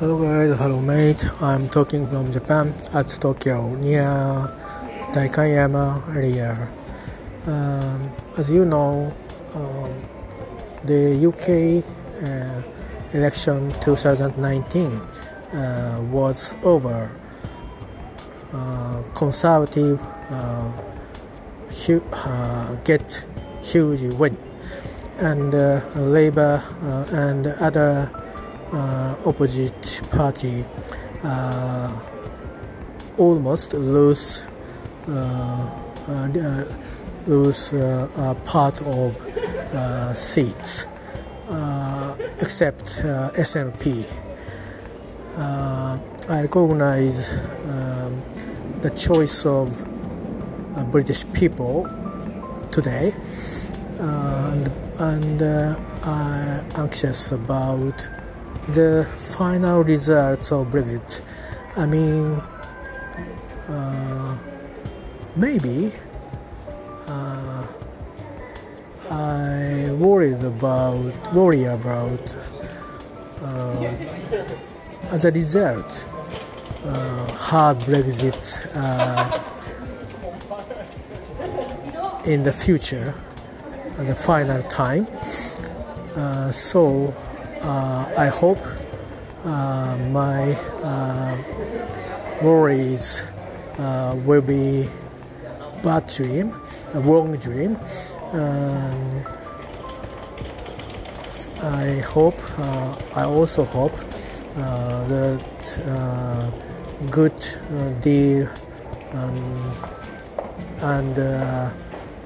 Hello guys, hello mate. I'm talking from Japan at Tokyo near Daikanyama area. Um, as you know, um, the UK uh, election 2019 uh, was over. Uh, conservative uh, hu- uh, get huge win, and uh, Labour and other opposite party uh, almost lose uh, uh, lose part of seats except SNP. I recognize um, the choice of British people today, and, and uh, I'm anxious about the final results of Brexit. I mean, uh, maybe uh, I worried about worry about uh, as a result uh, hard Brexit uh, in the future, the final time. Uh, so I hope uh, my uh, worries uh, will be bad dream, a wrong dream. Um, I hope, uh, I also hope uh, that uh, good uh, deal um, and uh,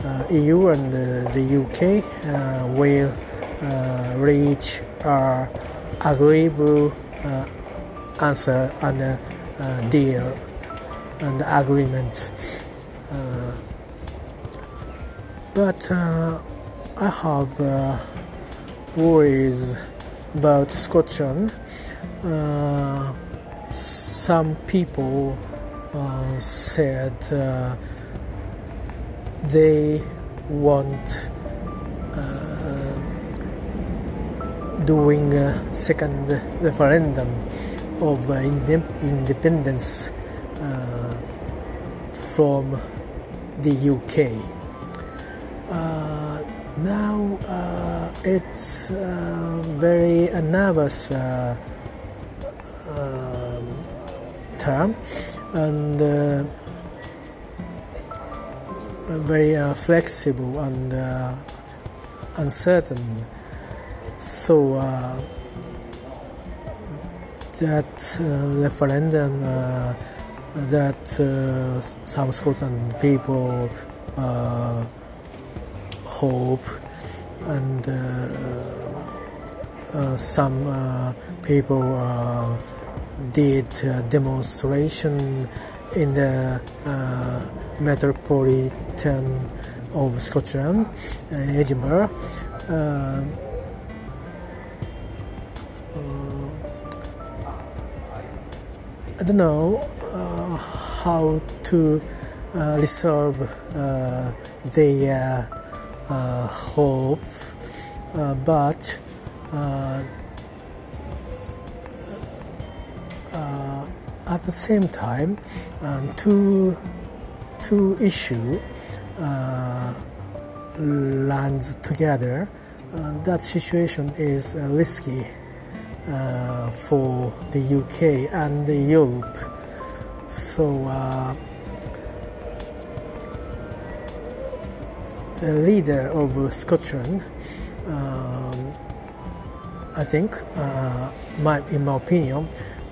uh, EU and uh, the UK uh, will uh, reach a agreeable uh, answer and uh, uh, deal and agreement. Uh, but uh, I have uh, worries about Scotland. Uh, some people uh, said uh, they want uh, doing a second referendum of uh, independence uh, from the UK. Uh, now uh, it's uh, very uh, nervous uh, um, term and uh, very uh, flexible and uh, uncertain. So uh, that uh, referendum uh, that uh, some Scotland people uh, hope and uh, uh, some uh, people uh, did uh, demonstration in the uh, metropolitan of Scotland, uh, Edinburgh. Uh, I don't know uh, how to uh, resolve uh, their uh, hopes, uh, but uh, uh, at the same time, um, two two issue uh, lands together. That situation is risky uh, for the UK and the Europe. So uh, the leader of Scotland, um, I think, uh, my, in my opinion,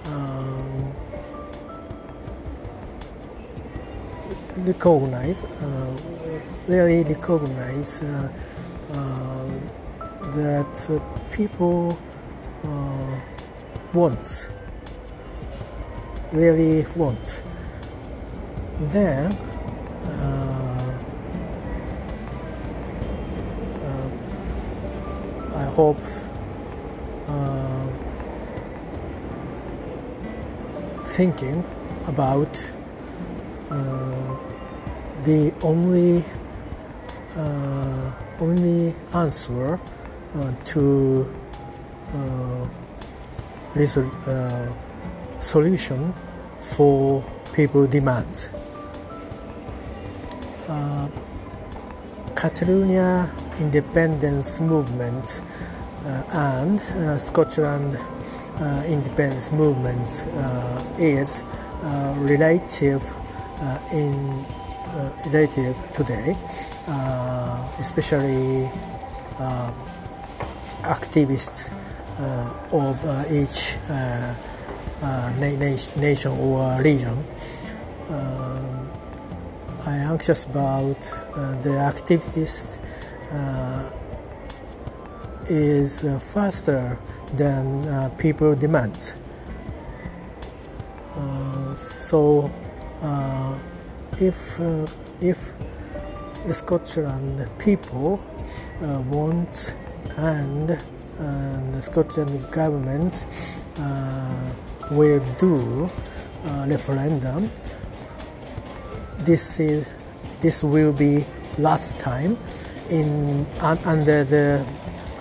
um, recognize, uh, really recognize uh, uh, that people uh, want, really want. Then uh, uh, I hope uh, thinking about uh, the only uh, only answer to resol- uh, solution for people demands. Uh, Catalonia independence movement uh, and uh, Scotland uh, independence movement uh, is uh, relative uh, in uh, relative today, uh, especially uh, activists uh, of uh, each uh, uh, na- na- nation or region. I am anxious about uh, the activities uh, is uh, faster than uh, people demand. Uh, so uh, if uh, if the Scotland people uh, want and the Scotland government uh, will do uh, referendum. This is this will be last time in un, under the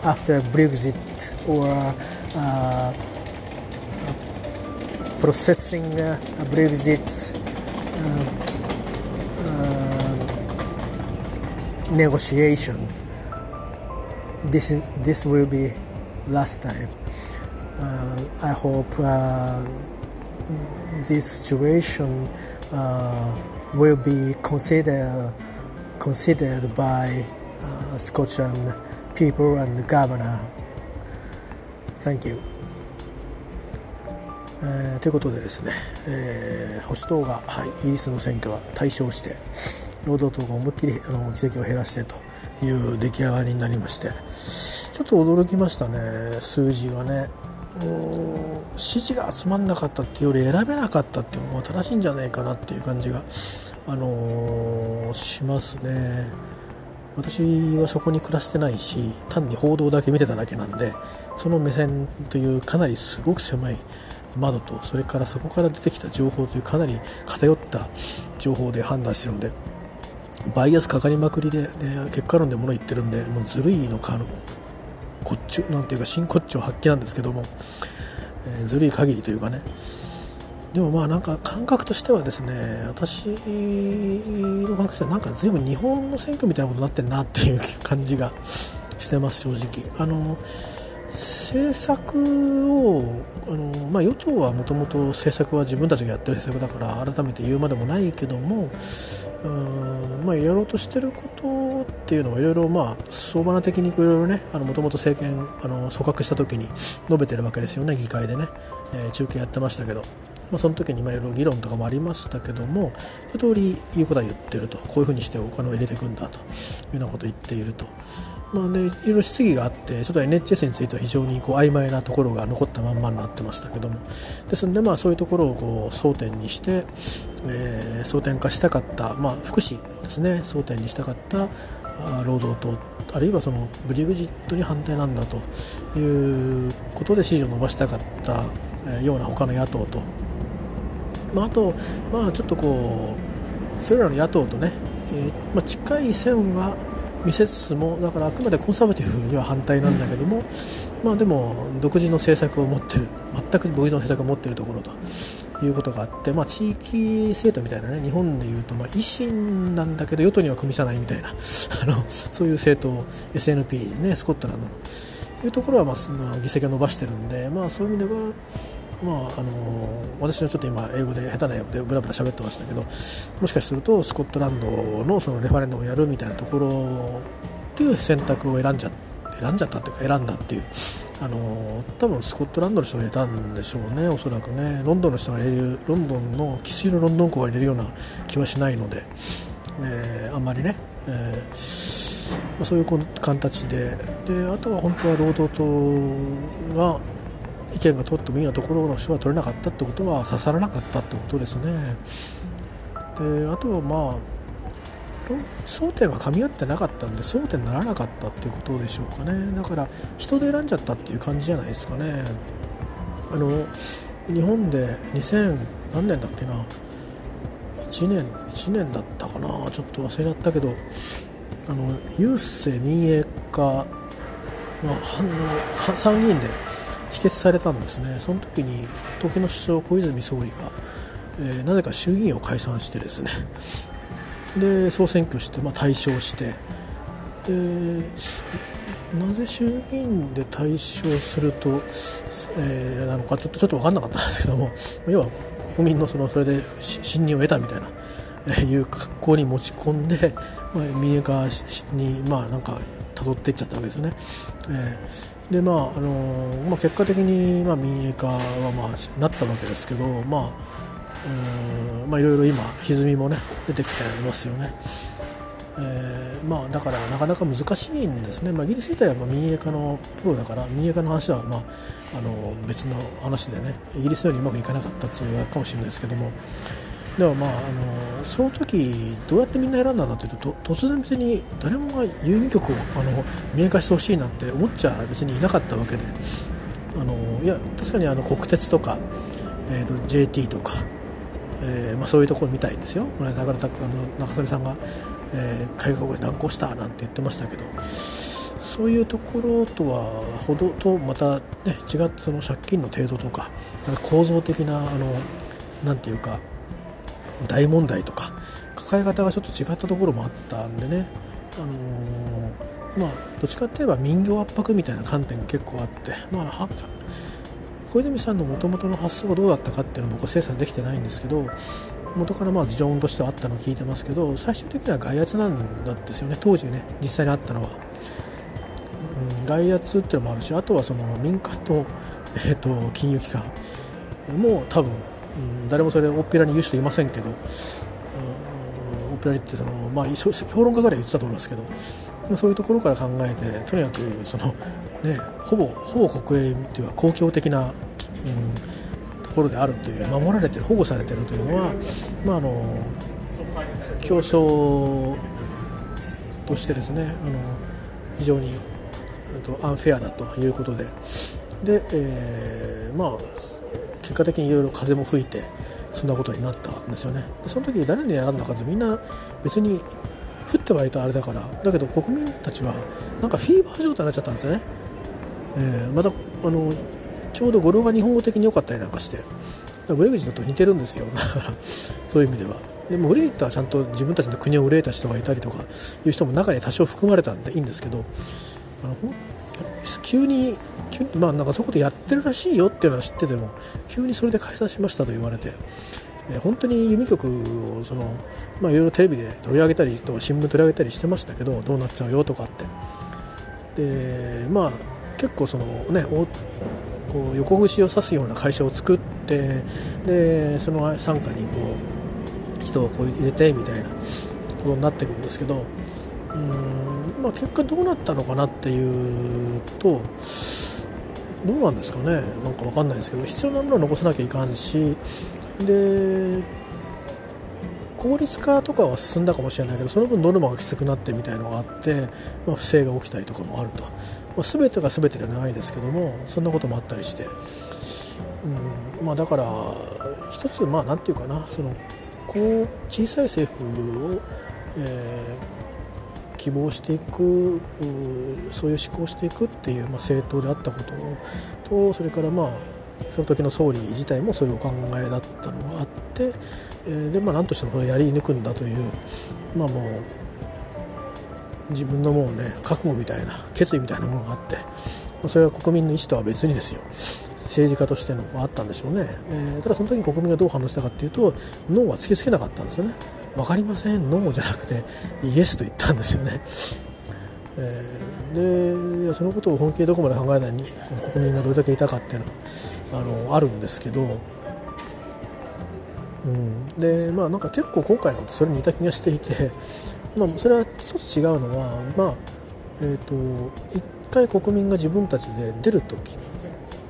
after Brexit or uh, processing uh, Brexit negotiation. This is this will be last time. Uh, I hope uh, this situation uh, will be considered considered by uh, Scotland people and governor. Thank you. えーということでですね、えー保守党が、はい、イギリスの選挙は大勝して労働党が思いっきりあの議席を減らしてという出来上がりになりましてちょっと驚きましたね数字がね。うーん支持が集まんなかったっていうより選べなかったっていうのが正しいんじゃないかなっていう感じが、あのーしますね。私はそこに暮らしてないし単に報道だけ見てただけなんでその目線というかなりすごく狭い窓とそれからそこから出てきた情報というかなり偏った情報で判断してるのでバイアスかかりまくりで、で結果論で物言ってるんでもうずるいのかあのこっちなんていうか真骨頂発揮なんですけども、えーずるい限りというかね。でもまあなんか感覚としてはですね私の感覚としてはなんか随分日本の選挙みたいなことになってるなっていう感じがしてます正直。あの政策をあの、まあ、与党はもともと政策は自分たちがやってる政策だから改めて言うまでもないけどもうん、まあ、やろうとしてることっていうのはいろいろまあ相場な的にいろいろねもともと政権あの組閣した時に述べてるわけですよね議会でね、えー中継やってましたけど。まあ、その時にいろいろ議論とかもありましたけども一通り言うことは言ってるとこういうふうにしてお金を入れていくんだというようなことを言っていると。まあ、でいろいろ質疑があってちょっと NHS については非常にこう曖昧なところが残ったまんまになってましたけども。ですのでまあそういうところをこう争点にして、えー争点化したかった、まあ、福祉ですね。争点にしたかった労働党あるいはそのブリグジットに反対なんだということで支持を伸ばしたかったような他の野党と、まあ、あと、まあ、ちょっとこうそれらの野党とね、えーまあ、近い線は見せつつもだからあくまでコンサバティブには反対なんだけども、まあ、でも独自の政策を持ってる全く独自の政策を持ってるところということがあって、まあ、地域政党みたいなね日本でいうと、まあ、維新なんだけど与党には組みさないみたいな あのそういう政党 SNP ねスコットランド。のいうところは、まあ、その議席を伸ばしてるんで、まあ、そういう意味では、まああの私のちょっと今英語で下手な英語でブラブラ喋ってましたけどもしかするとスコットランドのそのレファレンドをやるみたいなところっていう選択を選んじゃ選んじゃったっていうか選んだっていう。あの多分スコットランドの人が入れたんでしょうねおそらくねロンドンの人が入れるロンドンの生粋のロンドン校が入れるような気はしないので、えーあんまりね、えー、そういう形でであとは本当は労働党が意見が通ってもいいようなところの人が取れなかったってことは刺さらなかったってことですね。であとはまあ争点が噛み合ってなかったんで争点にならなかったっていうことでしょうかね。だから人で選んじゃったっていう感じじゃないですかね。あの日本で2000何年だっけな？1年1年だったかな？ちょっと忘れちゃったけどあの郵政民営化が反応参議院で否決されたんですね。その時に時の首相小泉総理が、えー、なぜか衆議院を解散してですね。で総選挙して、まあ、大勝して。でなぜ衆議院で大勝すると、えー、なのかちょっとちょっと分かんなかったんですけども要は国民のそのそれで信任を得たみたいな、いう格好に持ち込んで、まあ、民営化にまあなんか辿っていっちゃったわけですよね。えー、でまああのー、まあ、結果的にまあ民営化はまあなったわけですけどまあまあいろいろ今歪みもね出てきていますよね。えー、まあ、だからなかなか難しいんですね、まあ、イギリス自体はま民営化のプロだから民営化の話はまああの別の話でねイギリスようにうまくいかなかったっていうかもしれないですけどもでもまああのその時どうやってみんな選んだんだっていうと突然別に誰もが郵便局をあの民営化してほしいなんて思っちゃ別にいなかったわけで。あのいや確かにあの国鉄とか、えーと JT とかえーまあ、そういうところみたいですよ。この間中中谷さんが、えー、改革を断行したなんて言ってましたけど。そういうところとはほどとまた、ね、違ってその借金の程度とか構造的なあのなんていうか大問題とか抱え方がちょっと違ったところもあったんでね、あのー、まあ、どっちかっていえば民業圧迫みたいな観点が結構あって、まあ、小泉さんのもともとの発想がどうだったかっていうのは僕は精査できてないんですけど元からまあ持論としてはあったのを聞いてますけど最終的には外圧なんだですよね。当時ね実際にあったのは、うん、外圧っていうのもあるしあとはその民間と,、えーと、金融機関も多分、うん、誰もそれ大っぴらに言う人いませんけど、うん、大っぴらにってその、まあ、評論家ぐらい言ってたと思いますけどそういうところから考えてとにかくその、ね、ほぼほぼ国営というか公共的な、うん、ところであるという守られてる保護されてるというのは、まあ、あの競争としてですねあの非常にアンフェアだということで。で、えー、まあ結果的にいろいろ風も吹いてそんなことになったんですよね。その時誰に選んだかってみんな別に降ってはいたあれだから。だけど国民たちはなんかフィーバー状態になっちゃったんですよね、えー、またあのちょうど語呂が日本語的に良かったりなんかしてブレグジットと似てるんですよ。だからそういう意味では。でもブレグジットはちゃんと自分たちの国を憂えた人がいたりとかいう人も中に多少含まれたんでいいんですけどあの急に急まあなんかそういうことやってるらしいよっていうのは知ってても急にそれで解散しましたと言われてえ本当に郵便局をその、まあ、いろいろテレビで取り上げたりと新聞取り上げたりしてましたけどどうなっちゃうよとかって。でまあ結構そのねこう横串を刺すような会社を作ってでその傘下にこう人をこう入れてみたいなことになってくるんですけどうん、まあ、結果どうなったのかなっていうとどうなんですかね。なんか分かんないですけど必要なものは残さなきゃいかんしで効率化とかは進んだかもしれないけどその分ノルマがきつくなってみたいのがあって、まあ、不正が起きたりとかもあると、まあ、全てが全てではないですけどもそんなこともあったりして、うんまあ、だから一つまあ何て言うかなそのこう小さい政府を、えー、希望していくそういう思考していくっていう、まあ、政党であったこととそれからまあその時の総理自体もそういうお考えだったのがあって、えー、でまあ何としてもこれやり抜くんだというまあもう自分のもうね覚悟みたいな決意みたいなものがあって、まあ、それは国民の意思とは別にですよ。政治家としてのあったんでしょうね、えー、ただその時に国民がどう反応したかっていうとノーは突きつけなかったんですよね。分かりませんノーじゃなくてイエスと言ったんですよね。えー、でそのことを本気でどこまで考えないに国民がどれだけいたかっていうのはあのあるんですけど、うん、でまあなんか結構今回のとそれに似た気がしていて、まあ、それは一つ違うのはまあえっ、ー、と一回国民が自分たちで出る時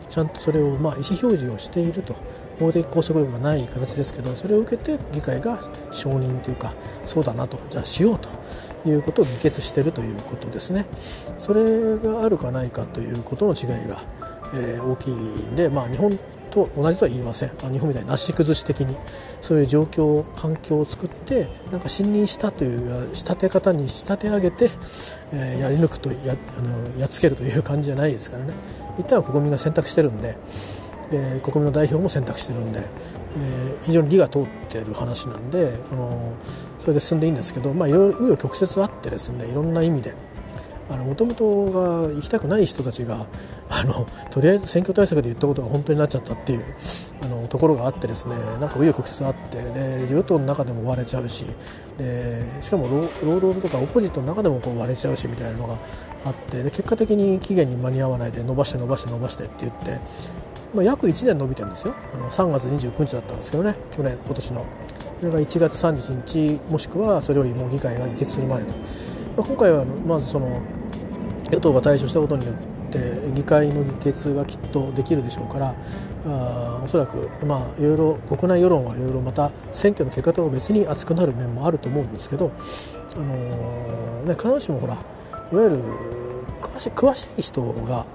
ちゃんとそれをまあ意思表示をしていると。法的拘束力がない形ですけどそれを受けて議会が承認というかそうだなとじゃあしようということを議決しているということですね。それがあるかないかということの違いが、えー、大きいんで、まあ、日本と同じとは言いません。日本みたいになし崩し的にそういう状況環境を作ってなんか信任したという仕立て方に仕立て上げて、えー、やり抜くとやあのやっつけるという感じじゃないですからね。一旦は国民が選択してるんでで国民の代表も選択してるんで、えー、非常に利が通ってる話なんで、あのそれで進んでいいんですけど、まあ、いろいろ紆余曲折あってですねいろんな意味で。もともとが行きたくない人たちがあのとりあえず選挙対策で言ったことが本当になっちゃったっていうあのところがあってですねなんか紆余曲折あってで与党の中でも割れちゃうしでしかも労働とかオポジットの中でもこう割れちゃうしみたいなのがあってで結果的に期限に間に合わないで伸ばして伸ばして伸ばしてって言ってまあ、約1年伸びてるんですよ。あの3月29日だったんですけどね去年今年の。それが1月31日もしくはそれよりも議会が議決する前と、まあ、今回はまずその与党が対処したことによって議会の議決がきっとできるでしょうからあおそらくまあいろいろ国内世論はいろいろまた選挙の結果とは別に熱くなる面もあると思うんですけど、あのー、ね、必ずしもほらいわゆる詳し詳しい人が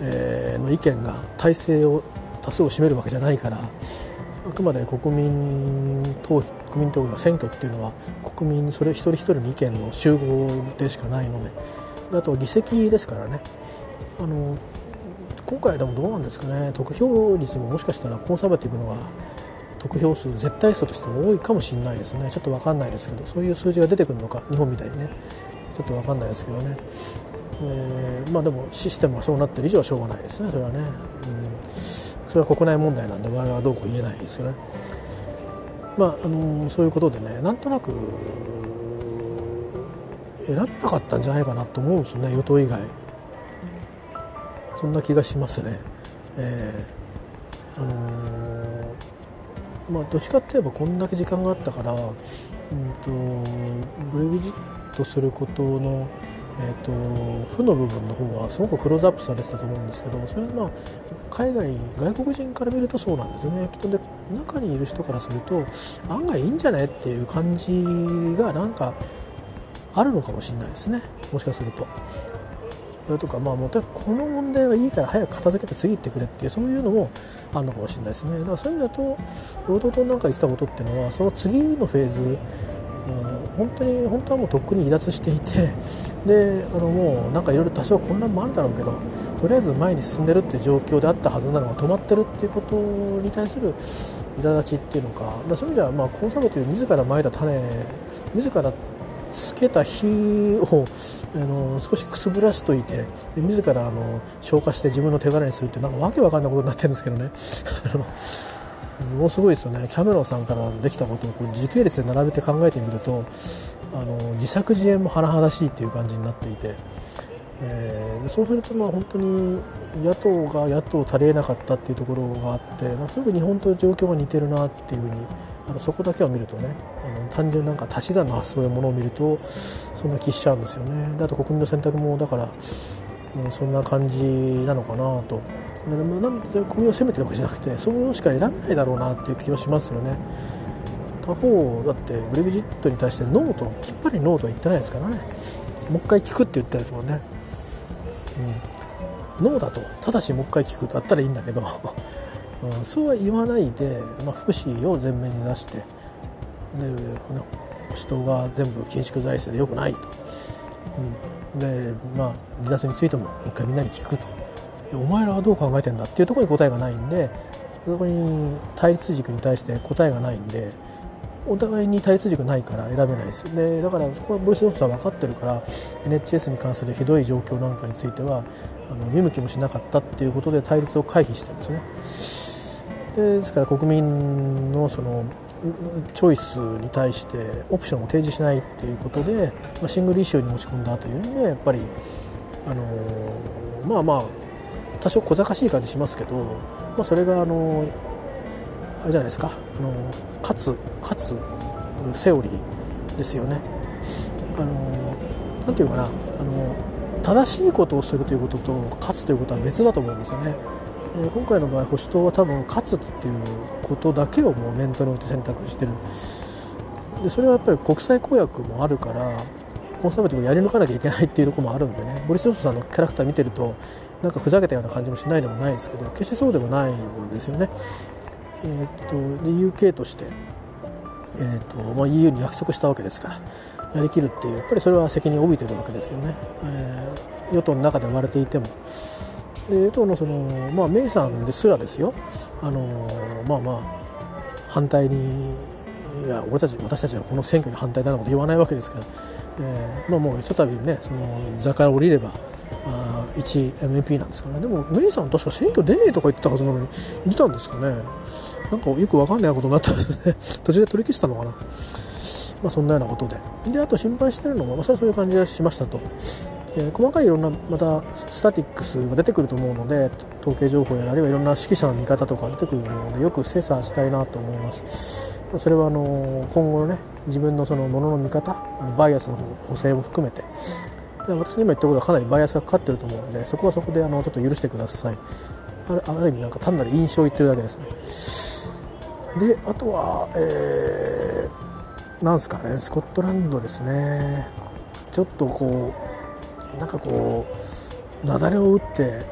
えー、の意見が体制を多数を占めるわけじゃないからあくまで国民投国民投票選挙っていうのは国民それ一人一人の意見の集合でしかないのであとは議席ですからね。あの今回でもどうなんですかね。得票率ももしかしたらコンサバティブのが得票数絶対数としても多いかもしれないですね。ちょっと分かんないですけどそういう数字が出てくるのか日本みたいにね。ちょっと分かんないですけどね。えー、まあでもシステムがそうなってる以上はしょうがないですねそれはね、うん、それは国内問題なんで我々はどうこう言えないですよね。まああのそういうことでねなんとなく選べなかったんじゃないかなと思うんですよね与党以外。そんな気がしますね。えー、あのー、まあどっちかって言えばこんだけ時間があったから、うんとブレグジットすることのえーと、負の部分の方がすごくクローズアップされてたと思うんですけどそれはまあ海外外国人から見るとそうなんですよね。きっとで中にいる人からすると案外いいんじゃないっていう感じがなんかあるのかもしれないですね。もしかすると。それとかまあもうこの問題はいいから早く片付けて次行ってくれっていうそういうのもあるのかもしれないですね。だからそういう意味だと労働党なんか言ってたことっていうのはその次のフェーズ本当に本当はもうとっくに離脱していてであのもうなんかいろいろ多少混乱もあるだろうけどとりあえず前に進んでるっていう状況であったはずなのが止まってるっていうことに対する苛立ちっていうのかだそういう意味ではまあコンサバティブ自らまいた種自らつけた火をあの少しくすぶらしといてで自らあの消化して自分の手柄にするってなんかわけわかんないことになってるんですけどね。あのものすごいですよねキャメロンさんからできたことをこう時系列で並べて考えてみるとあの自作自演も甚だしいっていう感じになっていて、えー、そうするとまあ本当に野党が野党足りえなかったっていうところがあってなんかすごく日本と状況が似てるなっていうふうにあのそこだけを見るとねあの単純なんか足し算の発想のものを見るとそんな気しちゃうんですよね。であと国民の選択もだから、うん、そんな感じなのかなと。なんで国を責めてるわけじゃなくてそういうのしか選べないだろうなっていう気はしますよね。他方だってブレグジットに対してノーときっぱりノーとは言ってないですからね。もう一回聞くって言ったやつもね、うん、ノーだとただしもう一回聞くだったらいいんだけど、うん、そうは言わないで、まあ、福祉を前面に出してで人が全部緊縮財政でよくないと、うん、でまあ離脱についてももう一回みんなに聞くと。お前らはどう考えてんだっていうところに答えがないんでそこに対立軸に対して答えがないんでお互いに対立軸ないから選べないです。でだからそこはブルース・ロスさん分かってるから NHS に関するひどい状況なんかについてはあの見向きもしなかったっていうことで対立を回避してるんですね。でですから国民のそのチョイスに対してオプションを提示しないっていうことで、まあ、シングルイシューに持ち込んだというのでやっぱりあのまあまあ多少小賢しい感じしますけど、まあ、それがあのあれじゃないですかあの勝つ勝つセオリーですよね。あのなていうかなあの正しいことをするということと勝つということは別だと思うんですよね。今回の場合保守党は多分勝つっていうことだけをもう念頭に置いて選択してるでそれはやっぱり国際公約もあるからコンサバティブをやり抜かなきゃいけないっていうところもあるんでねボリス・ジョンソンさんのキャラクター見てるとなんかふざけたような感じもしないでもないですけど決してそうでもないんですよね。えー、っとで UK として、えーとまあ、EU に約束したわけですからやりきるっていうやっぱりそれは責任を帯びてるわけですよね。えー、与党の中で割れていてもで与党のその、まあ、メイさんですらですよあのまあまあ反対にいや俺たち私たちはこの選挙に反対だなこと言わないわけですから、えー、まあもうひとたびねその座から降りればあ1 MP なんですかね。でもメイさん確か選挙出ねえとか言ってたはずなのに出たんですかね。なんかよく分かんないことになったんですね。途中で取り消したのかな。まあそんなようなことで。であと心配してるのも、まあ、それはそういう感じがしましたと。え細かいいろんなまたスタティックスが出てくると思うので統計情報やあるいはいろんな指揮者の見方とか出てくるのでよく精査したいなと思います。それはあの今後のね自分のそのものの見方バイアスの補正も含めて。私の今言ったことはかなりバイアスがかかってると思うのでそこはそこであのちょっと許してください。あるある意味なんか単なる印象を言ってるだけですね。であとはえー、なんですかねスコットランドですね。ちょっとこうなんかこう雪崩を打って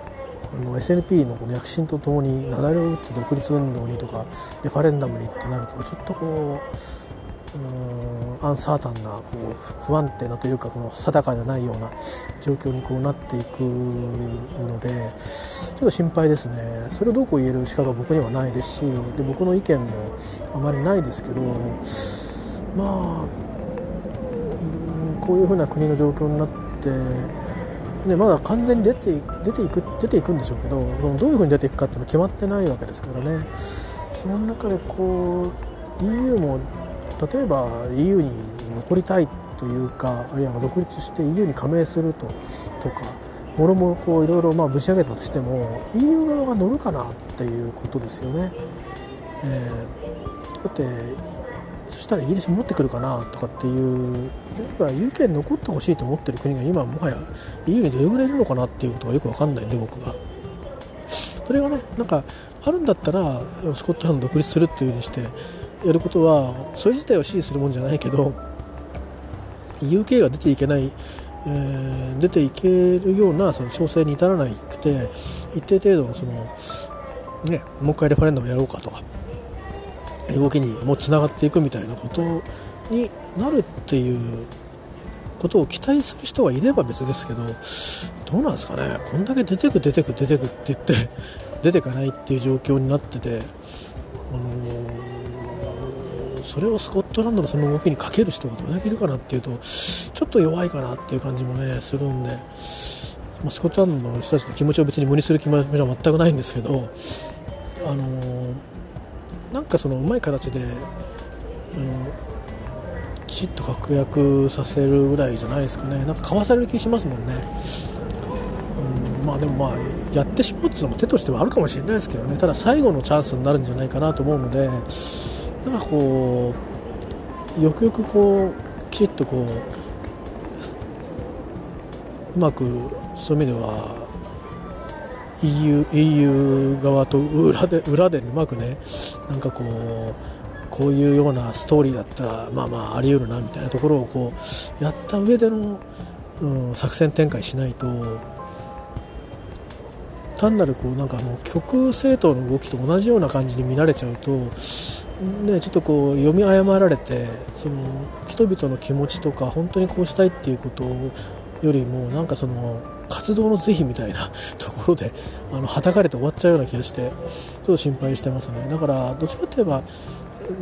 の SNP のこの躍進とともに雪崩を打って独立運動にとかレファレンダムにってなるとちょっとこううんアンサータンなこう不安定なというかこの定かじゃないような状況にこうなっていくのでちょっと心配ですね。それをどうこう言える資格は僕にはないですしで僕の意見もあまりないですけどまあこういうふうな国の状況になってってでまだ完全に出て出ていく出ていくんでしょうけどどういうふうに出ていくかっていうのは決まってないわけですからね。その中でこう EU も例えば EU に残りたいというかあるいは独立して EU に加盟するととかもろもろこういろいろまぶち上げたとしても EU 側が乗るかなっていうことですよね。えー、だってそしたらイギリス持ってくるかなとかっていう要は UK に残ってほしいと思ってる国が今もはや EU にどれぐらいいるのかなっていうことがよく分かんないんで僕が。それがねなんかあるんだったらスコットランド独立するっていうふうにしてやることはそれ自体を支持するもんじゃないけど UK が出ていけない、えー、出ていけるようなその調整に至らなくて一定程度のそのねもう一回レファレンダムやろうかとか動きにもつながっていくみたいなことになるっていうことを期待する人がいれば別ですけどどうなんですかね。こんだけ出てく出てく出てくって言って出てかないっていう状況になってて、あのー、それをスコットランドのその動きにかける人がどれだけいるかなっていうとちょっと弱いかなっていう感じもねするんで、まあ、スコットランドの人たちの気持ちを別に無にする気持ちは全くないんですけど、あのーなんかそのうまい形で、うん、きちっと確約させるぐらいじゃないですかね。なんか買わされる気しますもんね、うん、まあでもまあやってしまうっていうのも手としてはあるかもしれないですけどね。ただ最後のチャンスになるんじゃないかなと思うのでなんかこうよくよくこうきちっとこううまくそういう意味では EU, EU 側と裏で裏でうまくねなんかこうこういうようなストーリーだったらまあまああり得るなみたいなところをこうやった上での、うん、作戦展開しないと単なるこうなんかもう極政党の動きと同じような感じに見られちゃうと、ね、ちょっとこう読み誤られてその人々の気持ちとか本当にこうしたいっていうことよりもなんかその活動の是非みたいな ところであのはたかれて終わっちゃうような気がしてちょっと心配してますね。だからどっちかといえば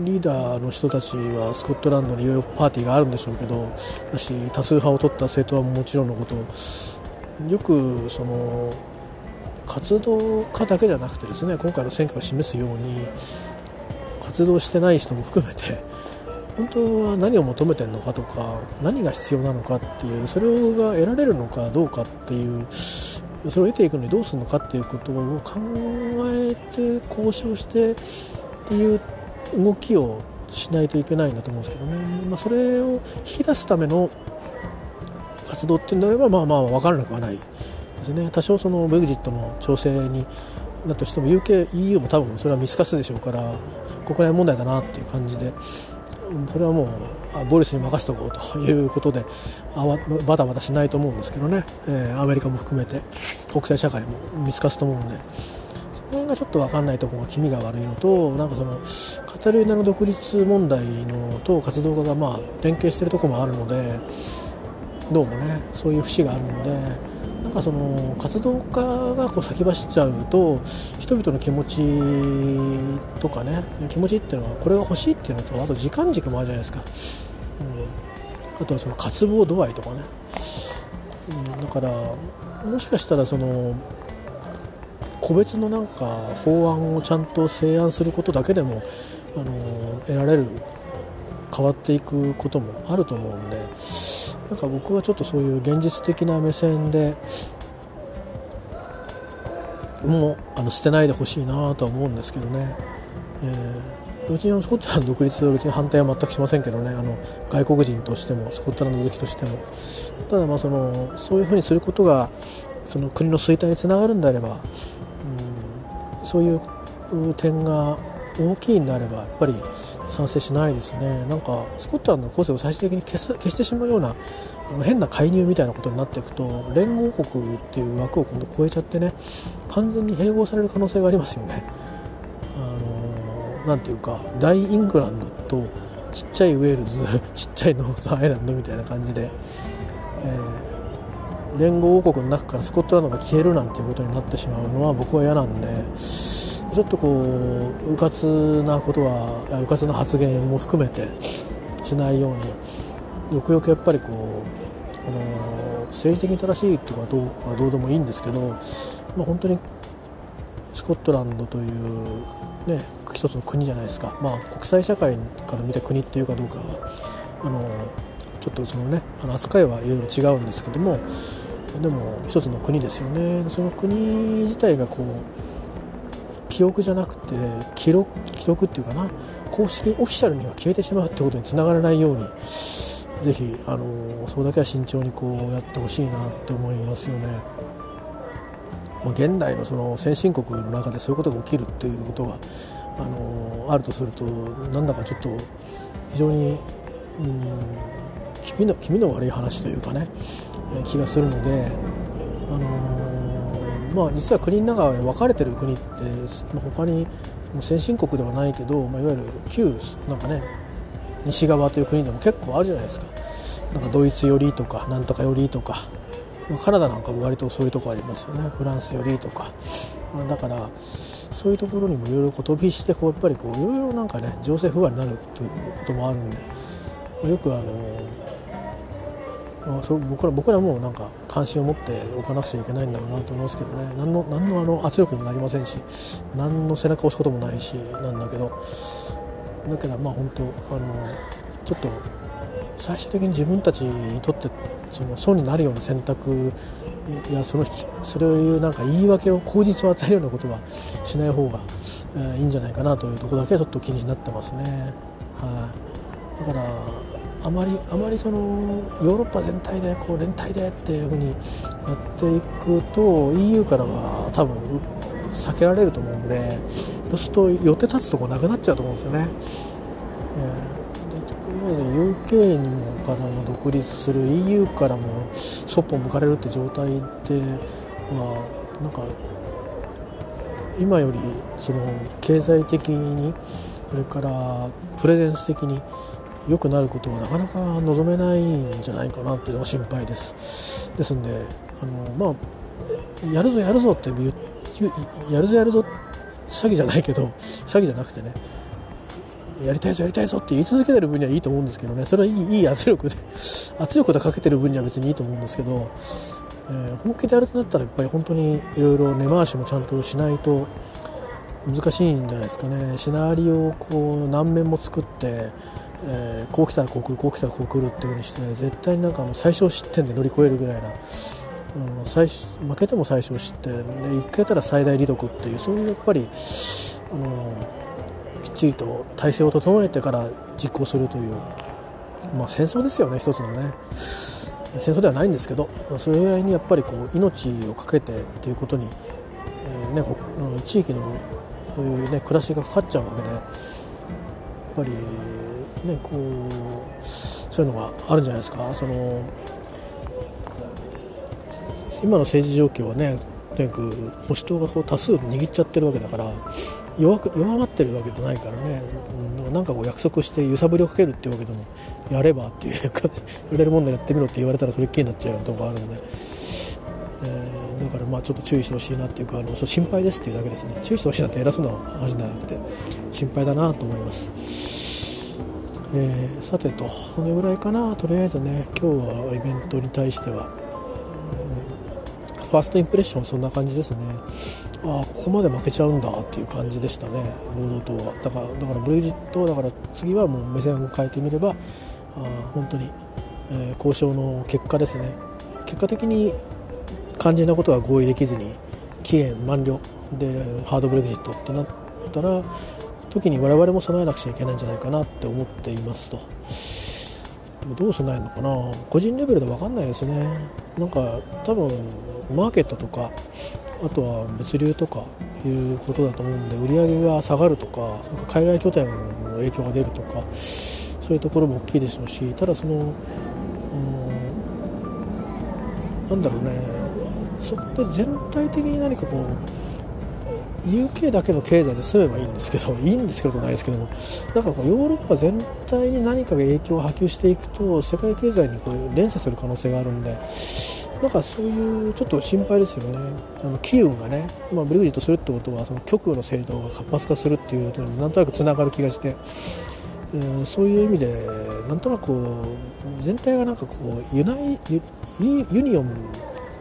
リーダーの人たちはスコットランドにいろいろパーティーがあるんでしょうけどだし多数派を取った政党はもちろんのことよくその活動家だけじゃなくてですね今回の選挙が示すように活動してない人も含めて本当は何を求めてるのかとか何が必要なのかっていうそれが得られるのかどうかっていうそれを得ていくのにどうするのかっていうことを考えて交渉してっていう動きをしないといけないんだと思うんですけどね、まあ、それを引き出すための活動っていうんであればまあまあ分からなくはない。ですね多少そのブグジットの調整にだとしても UK、EU も多分それは見透かすでしょうから国内問題だなっていう感じでそれはもうボリスに任せておこうということであわバタバタしないと思うんですけどね、えー、アメリカも含めて国際社会も見透かすと思うんでその辺がちょっと分かんないところが気味が悪いのとなんかそのカタルーニャの独立問題のと活動家がまあ連携してるところもあるのでどうもねそういう節があるので。その活動家がこう先走っちゃうと人々の気持ちとかね気持ちっていうのはこれが欲しいっていうのとあと時間軸もあるじゃないですか、うん、あとはその渇望度合いとかね、うん、だからもしかしたらその個別のなんか法案をちゃんと成案することだけでもあの得られる変わっていくこともあると思うんでなんか僕はちょっとそういう現実的な目線でもうあの捨てないでほしいなとは思うんですけどね、えー、別にスコットランド独立は別に反対は全くしませんけどね。あの外国人としてもスコットランド好きとしても。ただまあそのそういうふうにすることがその国の衰退につながるんであれば、うん、そういう点が大きいんであればやっぱり賛成しないですねなんかスコットランドの個性を最終的に消消してしまうような変な介入みたいなことになっていくと連合国っていう枠を今度超えちゃってね完全に併合される可能性がありますよね。あのなんていうか大イングランドとちっちゃいウェールズ ちっちゃいノースアイルランドみたいな感じで、えー、連合王国の中からスコットランドが消えるなんていうことになってしまうのは僕は嫌なんでちょっとこううかつなことはうかつな発言も含めてしないようによくよくやっぱりこうあの政治的に正しいとかどうはどうでもいいんですけど、まあ、本当にスコットランドという、ね、一つの国じゃないですか、まあ、国際社会から見た国っていうかどうかはあのちょっとそのね扱いはいろいろ違うんですけどもでも一つの国ですよね。その国自体がこう記憶じゃなくて記録記録っていうかな公式オフィシャルには消えてしまうってことにつながらないようにぜひあのそれだけは慎重にこうやってほしいなって思いますよね。現代のその先進国の中でそういうことが起きるっていうことがあのあるとするとなんだかちょっと非常に、うん、気味の気味の悪い話というかね気がするので、あのまあ、実は国の中で分かれてる国って、まあ、他に先進国ではないけど、まあ、いわゆる旧なんかね西側という国でも結構あるじゃないですか。なんかドイツ寄りとかなんとか寄りとか、まあ、カナダなんかも割とそういうとこありますよね。フランス寄りとか、まあ、だからそういうところにもいろいろ飛びしてこうやっぱりこういろいろなんかね情勢不安になるということもあるんで、まあ、よくあのあ、そう僕ら僕らもなんか関心を持っておかなくちゃいけないんだろうなと思いますけどね。何の何のあの圧力にもなりませんし何の背中を押すこともないしなんだけど。だからまあ本当あのちょっと最終的に自分たちにとってその損になるような選択やそのそれをいうなんか言い訳を口実を与えるようなことはしない方が、えー、いいんじゃないかなというところだけはちょっと気になってますね。はい、だからあまりあまりそのヨーロッパ全体でこう連帯でっていうふうにやっていくと EU からは多分避けられると思うのでそうすると予定立つとこなくなっちゃうと思うんですよね。えー、とりあえず UK にもからも独立する EU からもそっぽ向かれるって状態ではなんか今よりその経済的にそれからプレゼンス的に良くなることはなかなか望めないんじゃないかなっていうのが心配です。ですんであのまあやるぞやるぞってやるぞやるぞ詐欺じゃないけど詐欺じゃなくてねやりたいぞやりたいぞって言い続けてる分にはいいと思うんですけどね。それはいいいい圧力で圧力でかけてる分には別にいいと思うんですけど、えー、本気でやるとなったらやっぱり本当にいろいろ根回しもちゃんとしないと難しいんじゃないですかね。シナリオをこう何面も作ってえー、こう来たらこう来るこう来たらこう来るっていうふうにして絶対になんかあの最小失点で乗り越えるぐらいな、うん、最負けても最小失点。で1回やったら最大利得っていうそういうやっぱり、あのきっちりと体制を整えてから実行するという、まあ、戦争ですよね一つのね。戦争ではないんですけどそれぐらいにやっぱりこう命を懸けてっていうことに、えーね、地域のそういう、ね、暮らしがかかっちゃうわけでやっぱりねこうそういうのがあるんじゃないですか。その今の政治状況はねとにかく保守党がこう多数握っちゃってるわけだから弱く弱まってるわけじゃないからね、うん、なんかこう約束して揺さぶりをかけるっていうわけでもやればっていうか やれるもんでやってみろって言われたらそれっきりになっちゃうようなとこがあるので、えー、だからまあちょっと注意してほしいなっていうかあの心配ですっていうだけですね。注意してほしいなって偉そうな話じゃなくて心配だなと思います。えー、さてとこれぐらいかな。とりあえずね今日はイベントに対してはファーストインプレッションはそんな感じですね。ああここまで負けちゃうんだっていう感じでしたね。労働党は。だからだからブレジットだから次はもう目線を変えてみればあ本当に、えー、交渉の結果ですね。結果的に肝心なことは合意できずに期限満了でハードブレグジットってなったら時に我々も備えなくちゃいけないんじゃないかなって思っていますと。でもどう備えるのかな？個人レベルで分かんないですね。なんか多分マーケットとかあとは物流とかいうことだと思うんで売り上げが下がるとか海外拠点の影響が出るとかそういうところも大きいでしょうしただその、うん、なんだろうね。そこで全体的に何かこう UK だけの経済で済めばいいんですけど いいんですけどないですけどもなんかこうヨーロッパ全体に何かが影響を波及していくと世界経済にこう連鎖する可能性があるんでなんかそういうちょっと心配ですよねあの機運がね、まあ、ブレグジットするってことはその極右の政党が活発化するっていうとなんとなくつながる気がして。えー、そういう意味でなんとなくこう全体がなんかこうユナイユユニオン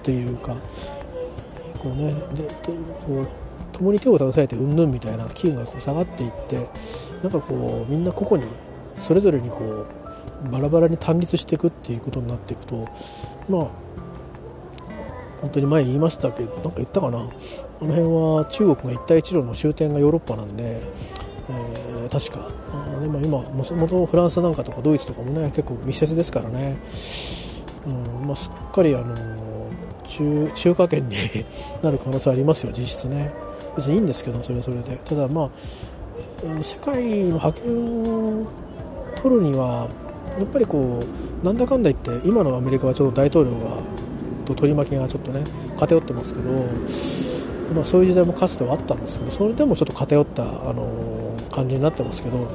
というかこうねでこう共に手を携えてうんぬんみたいな機運がこう下がっていってなんかこうみんな個々にそれぞれにこうバラバラに単立していくっていうことになっていくとまあ本当に前言いましたけどなんか言ったかな？あの辺は中国が一帯一路の終点がヨーロッパなんで、えー、確か。あでも今もともとフランスなんかとかドイツとかもね結構密接ですからね、うんまあ、すっかりあの中中華圏に なる可能性ありますよ実質ね。別にいいんですけどそれはそれで。ただまあ世界の覇権を取るにはやっぱりこうなんだかんだ言って今のアメリカはちょっと大統領がと取り巻きがちょっとね偏ってますけど、まあ、そういう時代もかつてはあったんですけどそれでもちょっと偏った、あの感じになってますけど、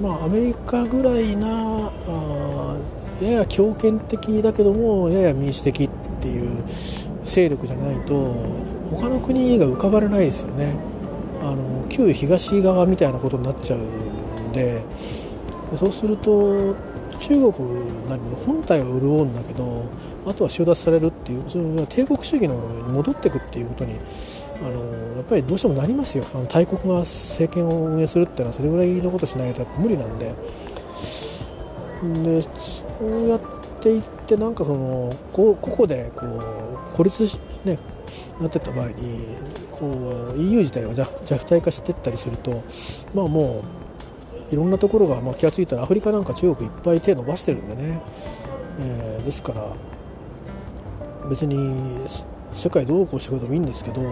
まあ、アメリカぐらいなあやや強権的だけどもやや民主的っていう勢力じゃないと他の国が浮かばれないですよね。あの旧東側みたいなことになっちゃうんでそうすると中国なりの本体は潤うんだけどあとは収奪されるっていうその帝国主義のに戻っていくっていうことにあのやっぱりどうしてもなりますよ。その大国が政権を運営するっていうのはそれぐらいのことしないと無理なんで。でそうやっていってなんかそのこここでこう孤立し、ね、なってた場合にこう EU 自体が弱体化してったりするとまあもういろんなところが、まあ、気が付いたらアフリカなんか中国いっぱい手伸ばしてるんでね、えー、ですから別に世界どうこうしてくれてもいいんですけど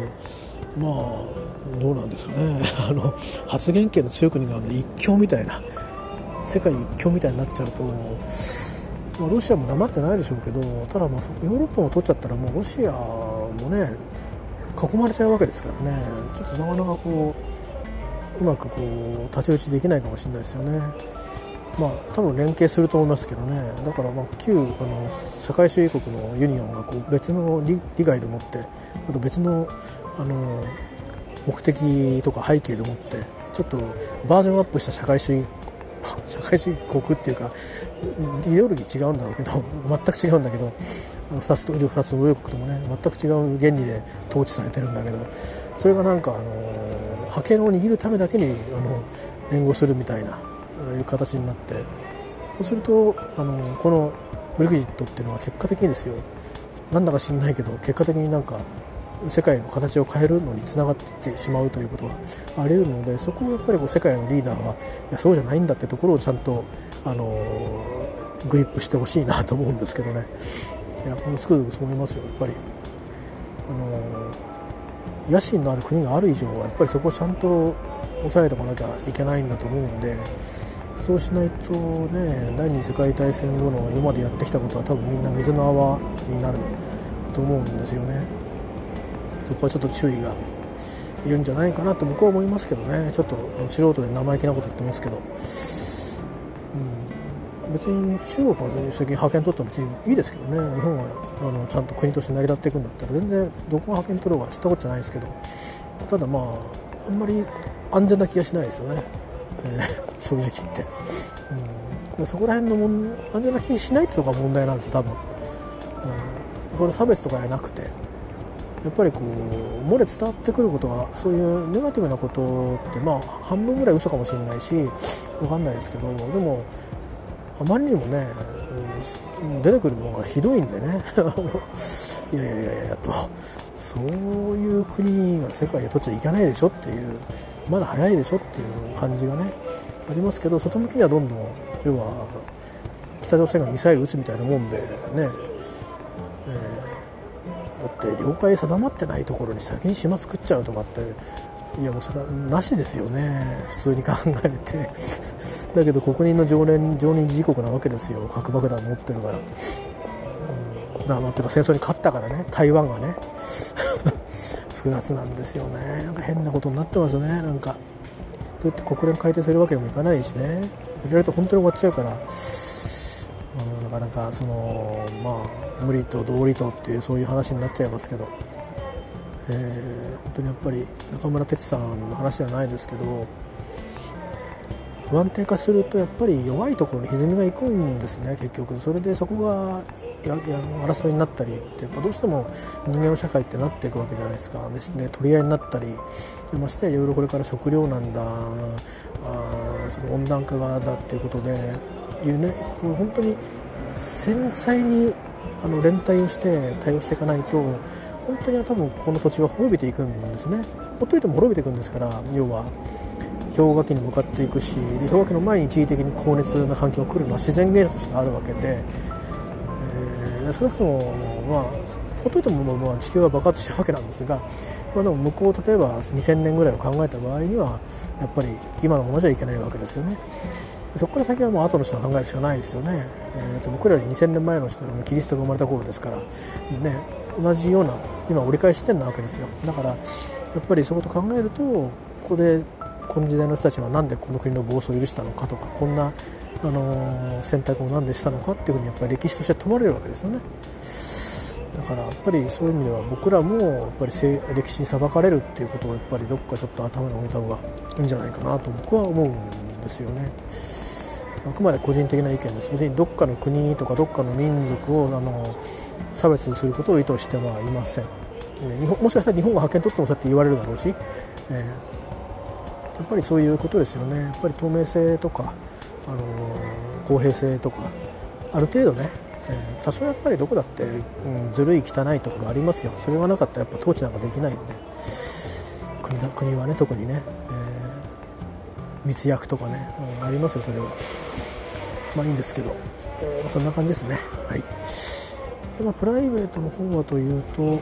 まあどうなんですかね。あの発言権の強い国が一強みたいな世界一強みたいになっちゃうとまあ、ロシアも黙ってないでしょうけどただまあヨーロッパも取っちゃったらもうロシアもね囲まれちゃうわけですからねちょっとなかなかこううまくこう太刀打ちできないかもしれないですよね。まあ多分連携すると思いますけどねだからまあ旧あの社会主義国のユニオンがこう別の利害でもってあと別のあの目的とか背景でもってちょっとバージョンアップした社会主義社会主義国っていうかイデオロギー違うんだろうけど 全く違うんだけど2つと2つの上国ともね全く違う原理で統治されてるんだけどそれがなんかあの覇権を握るためだけにあの連合するみたいないう形になってそうするとあのこのブレグジットっていうのは結果的にですよ。なんだか知んないけど結果的になんか世界の形を変えるのにつながっていってしまうということがあり得るのでそこをやっぱりこう世界のリーダーはいやそうじゃないんだってところをちゃんと、あのグリップしてほしいなと思うんですけどね。いやつくづくそう思いますよやっぱり、あの野心のある国がある以上はやっぱりそこをちゃんと抑えておかなきゃいけないんだと思うんでそうしないとね第二次世界大戦後の今までやってきたことは多分みんな水の泡になると思うんですよね。そこはちょっと注意がいるんじゃないかなと僕は思いますけどね。ちょっと素人で生意気なこと言ってますけど、うん、別に中国の責任派遣取っても別にいいですけどね。日本はあのちゃんと国として成り立っていくんだったら全然どこが派遣取ろうが知ったことじゃないですけど。ただまああんまり安全な気がしないですよね、えー、正直言って、うん、そこら辺のもん安全な気がしないってとこが問題なんですよ多分、うん、これ差別とかじゃなくて。やっぱりこう漏れ伝わってくることがそういうネガティブなことってまあ半分ぐらい嘘かもしれないし分かんないですけどでもあまりにもね、うん、出てくるものがひどいんでね。いやいやいやいやと。そういう国が世界で取っちゃいけないでしょっていうまだ早いでしょっていう感じがねありますけど外向きにはどんどん要は北朝鮮がミサイル撃つみたいなもんでね、えーだって了解定まってないところに先に島作っちゃうとかっていやもうそれはなしですよね。普通に考えて。だけど国民の常連常任理事国なわけですよ。核爆弾持ってるから。うん、まあ、てか戦争に勝ったからね。台湾がね。複雑なんですよね。なんか変なことになってますね。なんかどうやって国連改定するわけにもいかないしね。それやると本当に終わっちゃうから、かなかそのまあ無理と道理とっていうそういう話になっちゃいますけど、えー、本当にやっぱり中村哲さんの話じゃないですけど不安定化するとやっぱり弱いところに歪みがいくんですね結局。それでそこがやや争いになったりってやっぱどうしても人間の社会ってなっていくわけじゃないですか。ですね取り合いになったりでましていろいろこれから食料なんだあその温暖化がだっていうことでいうねこう本当に繊細にあの連帯をして対応していかないと本当に多分この土地は滅びていくんですねほっといても滅びていくんですから要は氷河期に向かっていくしで氷河期の前に一時的に高熱な環境が来るのは自然現象としてあるわけで、えー、少なくともまあほっといてもまあ地球は爆発したわけなんですが、まあ、でも向こう例えば2000年ぐらいを考えた場合にはやっぱり今のままじゃいけないわけですよね。そこから先はもう後の人が考えるしかないですよね、えーと、僕らより2000年前の人はキリストが生まれた頃ですから、ね、同じような今折り返し点なわけですよだからやっぱりそういうことを考えるとここでこの時代の人たちは何でこの国の暴走を許したのかとかこんな、あのー、選択を何でしたのかっていうふうにやっぱり歴史として問われるわけですよね。だからやっぱりそういう意味では僕らもやっぱり歴史に裁かれるっていうことをやっぱりどっかちょっと頭に置いた方がいいんじゃないかなと僕は思うんですよね。あくまで個人的な意見です。別にどっかの国とかどっかの民族をあの差別することを意図してはいません。日本もしかしたら日本が派遣取ってもそうやって言われるだろうし、えー、やっぱりそういうことですよね。やっぱり透明性とか、あの公平性とかある程度ね、えー、多少やっぱりどこだって、うん、ずるい汚いところありますよ。それがなかったらやっぱ統治なんかできないんで国だ国はね特にね、密約とかね、うん、ありますよそれは。まあいいんですけど、えー、そんな感じですね。はい。で、まあ、プライベートの方はというとえっ、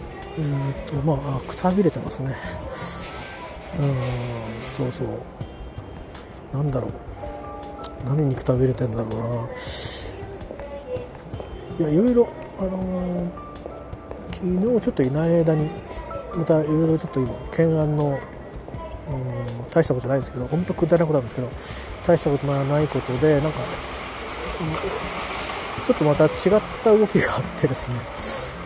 ー、とまあくたびれてますね。うんそうそう。なんだろう。何にくたびれてんだろうな。いやいろいろあのー、昨日ちょっといない間にまたいろいろちょっと今懸案のうん大したことないんですけど本当くだらないことなんですけど大したことないことでなんか、ちょっとまた違った動きがあってですね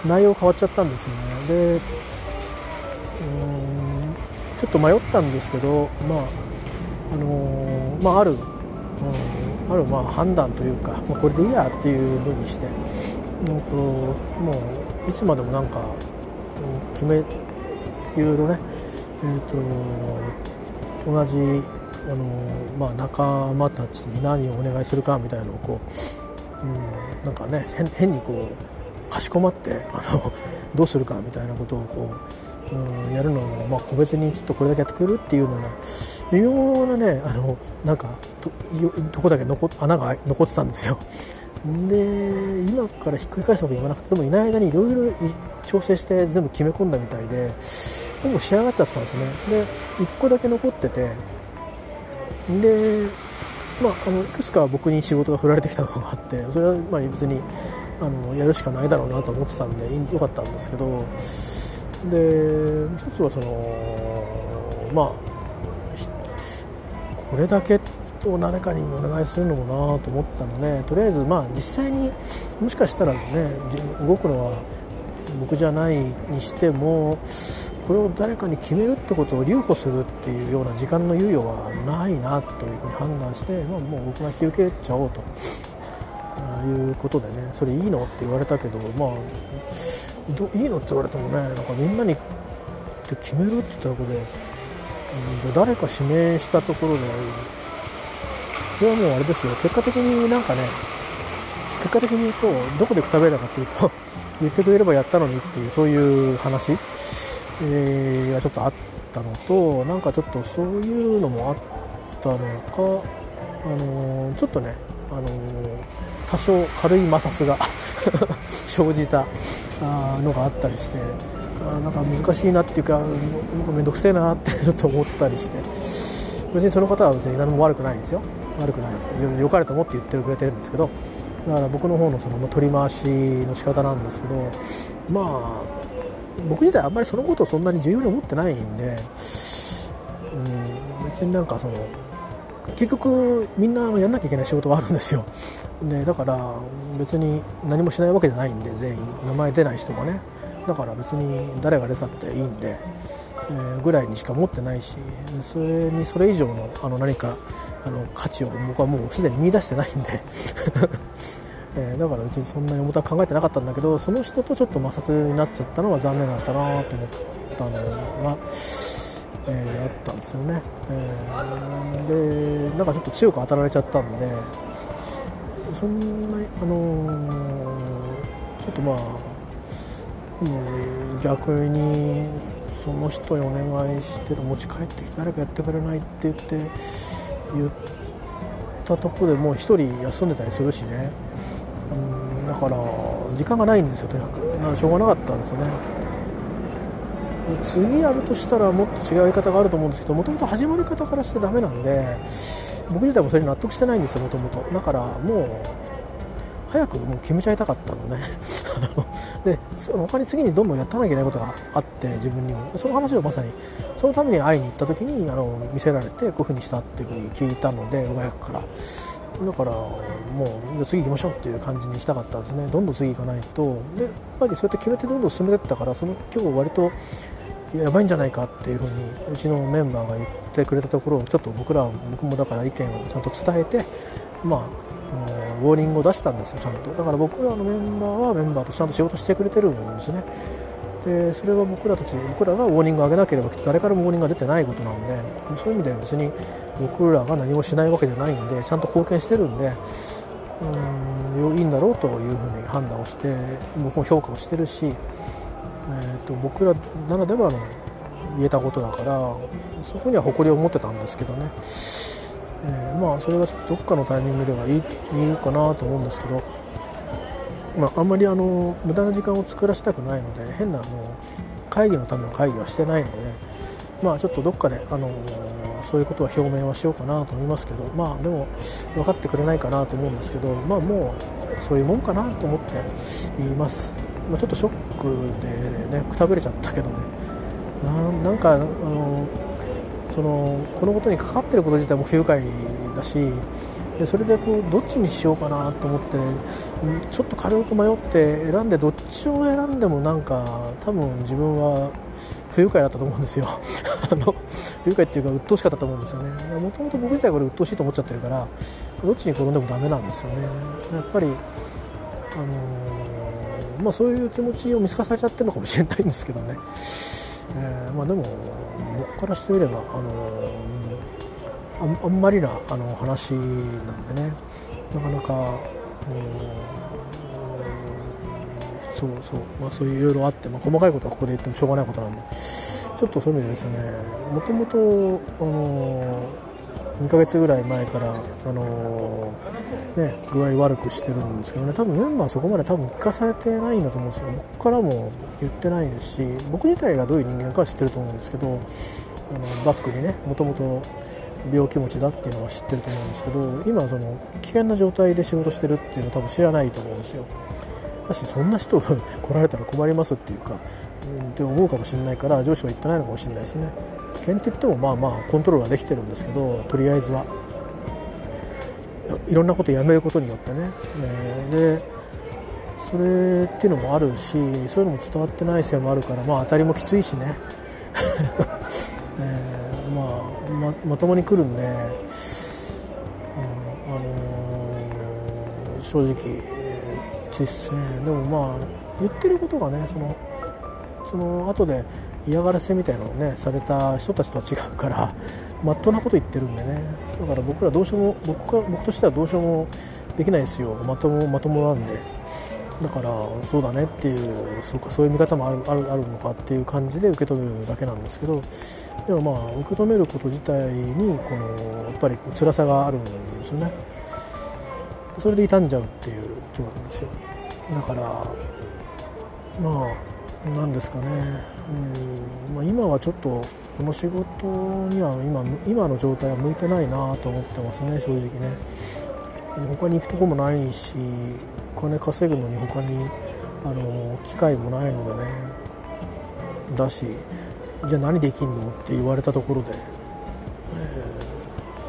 内容変わっちゃったんですよね。でうんちょっと迷ったんですけどまああのー、まあある、うん、あるまあ判断というか、まあ、これでいいやっていうふうにして、うんと、もういつまでもなんか、うん、決めいろいろねえーと、同じあの、まあ、仲間たちに何をお願いするかみたいなのをこう、うん、なんかね変にこうかしこまってあのどうするかみたいなことをこう、うん、やるのも、まあ、個別にちょっとこれだけやってくるっていうのも微妙なねあのなんかととこだけ残穴が残ってたんですよ。で今からひっくり返すわけ言わなくてでもいない間にいろいろ調整して全部決め込んだみたいでほぼ仕上がっちゃってたんですね。で1個だけ残っててでまあ、あのいくつか僕に仕事が振られてきたのがあってそれはまあ別にあのやるしかないだろうなと思ってたんでよかったんですけどで一つはそのまあこれだけってを誰かにお願いするのもなと思ったのでとりあえずまあ実際にもしかしたらね動くのは僕じゃないにしてもこれを誰かに決めるってことを留保するっていうような時間の猶予はないなというふうに判断して、まあ、もう僕が引き受けちゃおうと。いうことでねそれいいのって言われたけどまあどいいのって言われてもねなんかみんなにって決めるって言ったところで、うん、誰か指名したところでそれはもうあれですよ。結果的になんかね結果的に言うとどこでくたべたかっていうと 言ってくれればやったのにっていうそういう話、えー、がちょっとあったのとなんかちょっとそういうのもあったのかあのー、ちょっとねあのー、多少軽い摩擦が 生じたのがあったりしてあなんか難しいなっていうかなんか面倒くせえなって思ったりして。別にその方は別に何も悪くないんですよ。悪くないです。よよかれと思って言ってくれてるんですけどだから僕の方のその取り回しの仕方なんですけどまあ僕自体あんまりそのことをそんなに重要に思ってないんで、うん、別になんかその結局みんなやんなきゃいけない仕事はあるんですよ。でだから別に何もしないわけじゃないんで全員。名前出ない人がね。だから別に誰が出たっていいんで、ぐらいにしか持ってないしそれにそれ以上のあの何かあの価値を僕はもうすでに見出してないんで。え、だから別にそんなに重たく考えてなかったんだけどその人とちょっと摩擦になっちゃったのは残念だったなと思ったのが、えー、あったんですよね、えー、でなんかちょっと強く当たられちゃったんでそんなにあのー、ちょっとまあ逆にその人にお願いして持ち帰ってきて誰かやってくれないって言って言ったところでもう1人休んでたりするしね。うんだから時間がないんですよとにかく。しょうがなかったんですよね。次やるとしたらもっと違うやり方があると思うんですけどもともと始まり方からしてダメなんで僕自体もそれに納得してないんですよもともと。だからもう早くもう決めちゃいたかったのね。で他に次にどんどんやってなきゃいけないことがあって自分にもその話をまさにそのために会いに行った時にあの見せられてこういうふうにしたっていうふうに聞いたので親役から。だからもう次行きましょうっていう感じにしたかったですね。どんどん次行かないと。でやっぱりそうやって決めてどんどん進めてったからその今日割とやばいんじゃないかっていうふうにうちのメンバーが言ってくれたところをちょっと僕ら僕もだから意見をちゃんと伝えてまあウォーニングを出したんですよちゃんと。だから僕らのメンバーはメンバーとちゃんと仕事してくれてるんですね。でそれは僕らたち僕らがウォーニングを上げなければきっと誰からもウォーニングが出てないことなんでそういう意味では別に僕らが何もしないわけじゃないんでちゃんと貢献してるんでうんいいんだろうというふうに判断をして僕も評価をしてるしえーと、僕らならではの言えたことだからそこには誇りを持ってたんですけどね、えー、まあそれがちょっとどっかのタイミングではいいいいかなと思うんですけど、まあ、あんまりあの無駄な時間を作らせたくないので変なあの会議のための会議はしてないのでまあちょっとどっかであのそういうことは表明はしようかなと思いますけどまあでも分かってくれないかなと思うんですけどまあもうそういうもんかなと思って言います。まあ、ちょっとショックでねくたびれちゃったけどね。なんかあのそのこのことにかかってること自体も不愉快だしでそれでこうどっちにしようかなと思ってちょっと軽く迷って選んでどっちを選んでもなんか多分自分は不愉快だったと思うんですよ。あの不愉快っていうか鬱陶しかったと思うんですよね。もともと僕自体これ鬱陶しいと思っちゃってるからどっちに転んでもダメなんですよね。やっぱりあのまあ、そういう気持ちを見透かされちゃってるのかもしれないんですけどね、えー、まあ、でも僕からしてみれば、あのー、あんまりなあの話なんでね。なかなか、そうそう、まあ、そういういろいろあって、まあ、細かいことはここで言ってもしょうがないことなんで。ちょっとそういう意味でですね。もともと、2ヶ月ぐらい前から、あの、ね、具合悪くしてるんですけどね。多分メンバーそこまで多分聞かされてないんだと思うんですよ。僕からも言ってないですし僕自体がどういう人間かは知ってると思うんですけどあのバックにねもともと病気持ちだっていうのは知ってると思うんですけど今その危険な状態で仕事してるっていうのは多分知らないと思うんですよ。だしそんな人 来られたら困りますっていうか、うん、って思うかもしれないから上司は言ってないのかもしれないですね。危険って言ってもまあまあコントロールはできてるんですけどとりあえずは。いろんなことやめることによってね、えー、でそれっていうのもあるしそういうのも伝わってないせいもあるからまあ当たりもきついしね、ま、ともに来るんで、うん、あのー、正直きついっすねでもまあ言ってることがねそのその後で嫌がらせみたいなのをねされた人たちとは違うからまっとうなこと言ってるんでね。だから僕らどうしようも僕か僕としてはどうしようもできないですよ。まともまともなんで。だからそうだねっていうそうかそういう見方もあるあるあるのかっていう感じで受け止めるだけなんですけどでもまあ受け止めること自体にこのやっぱりこう辛さがあるんですよね。それで傷んじゃうっていうことなんですよ。だからまあ何ですかね。うん、まあ、今はちょっとこの仕事には今今の状態は向いてないなと思ってますね正直ね。他に行くとこもないし金稼ぐのに他にあの機会もないのでね。だしじゃあ何できんのって言われたところで、え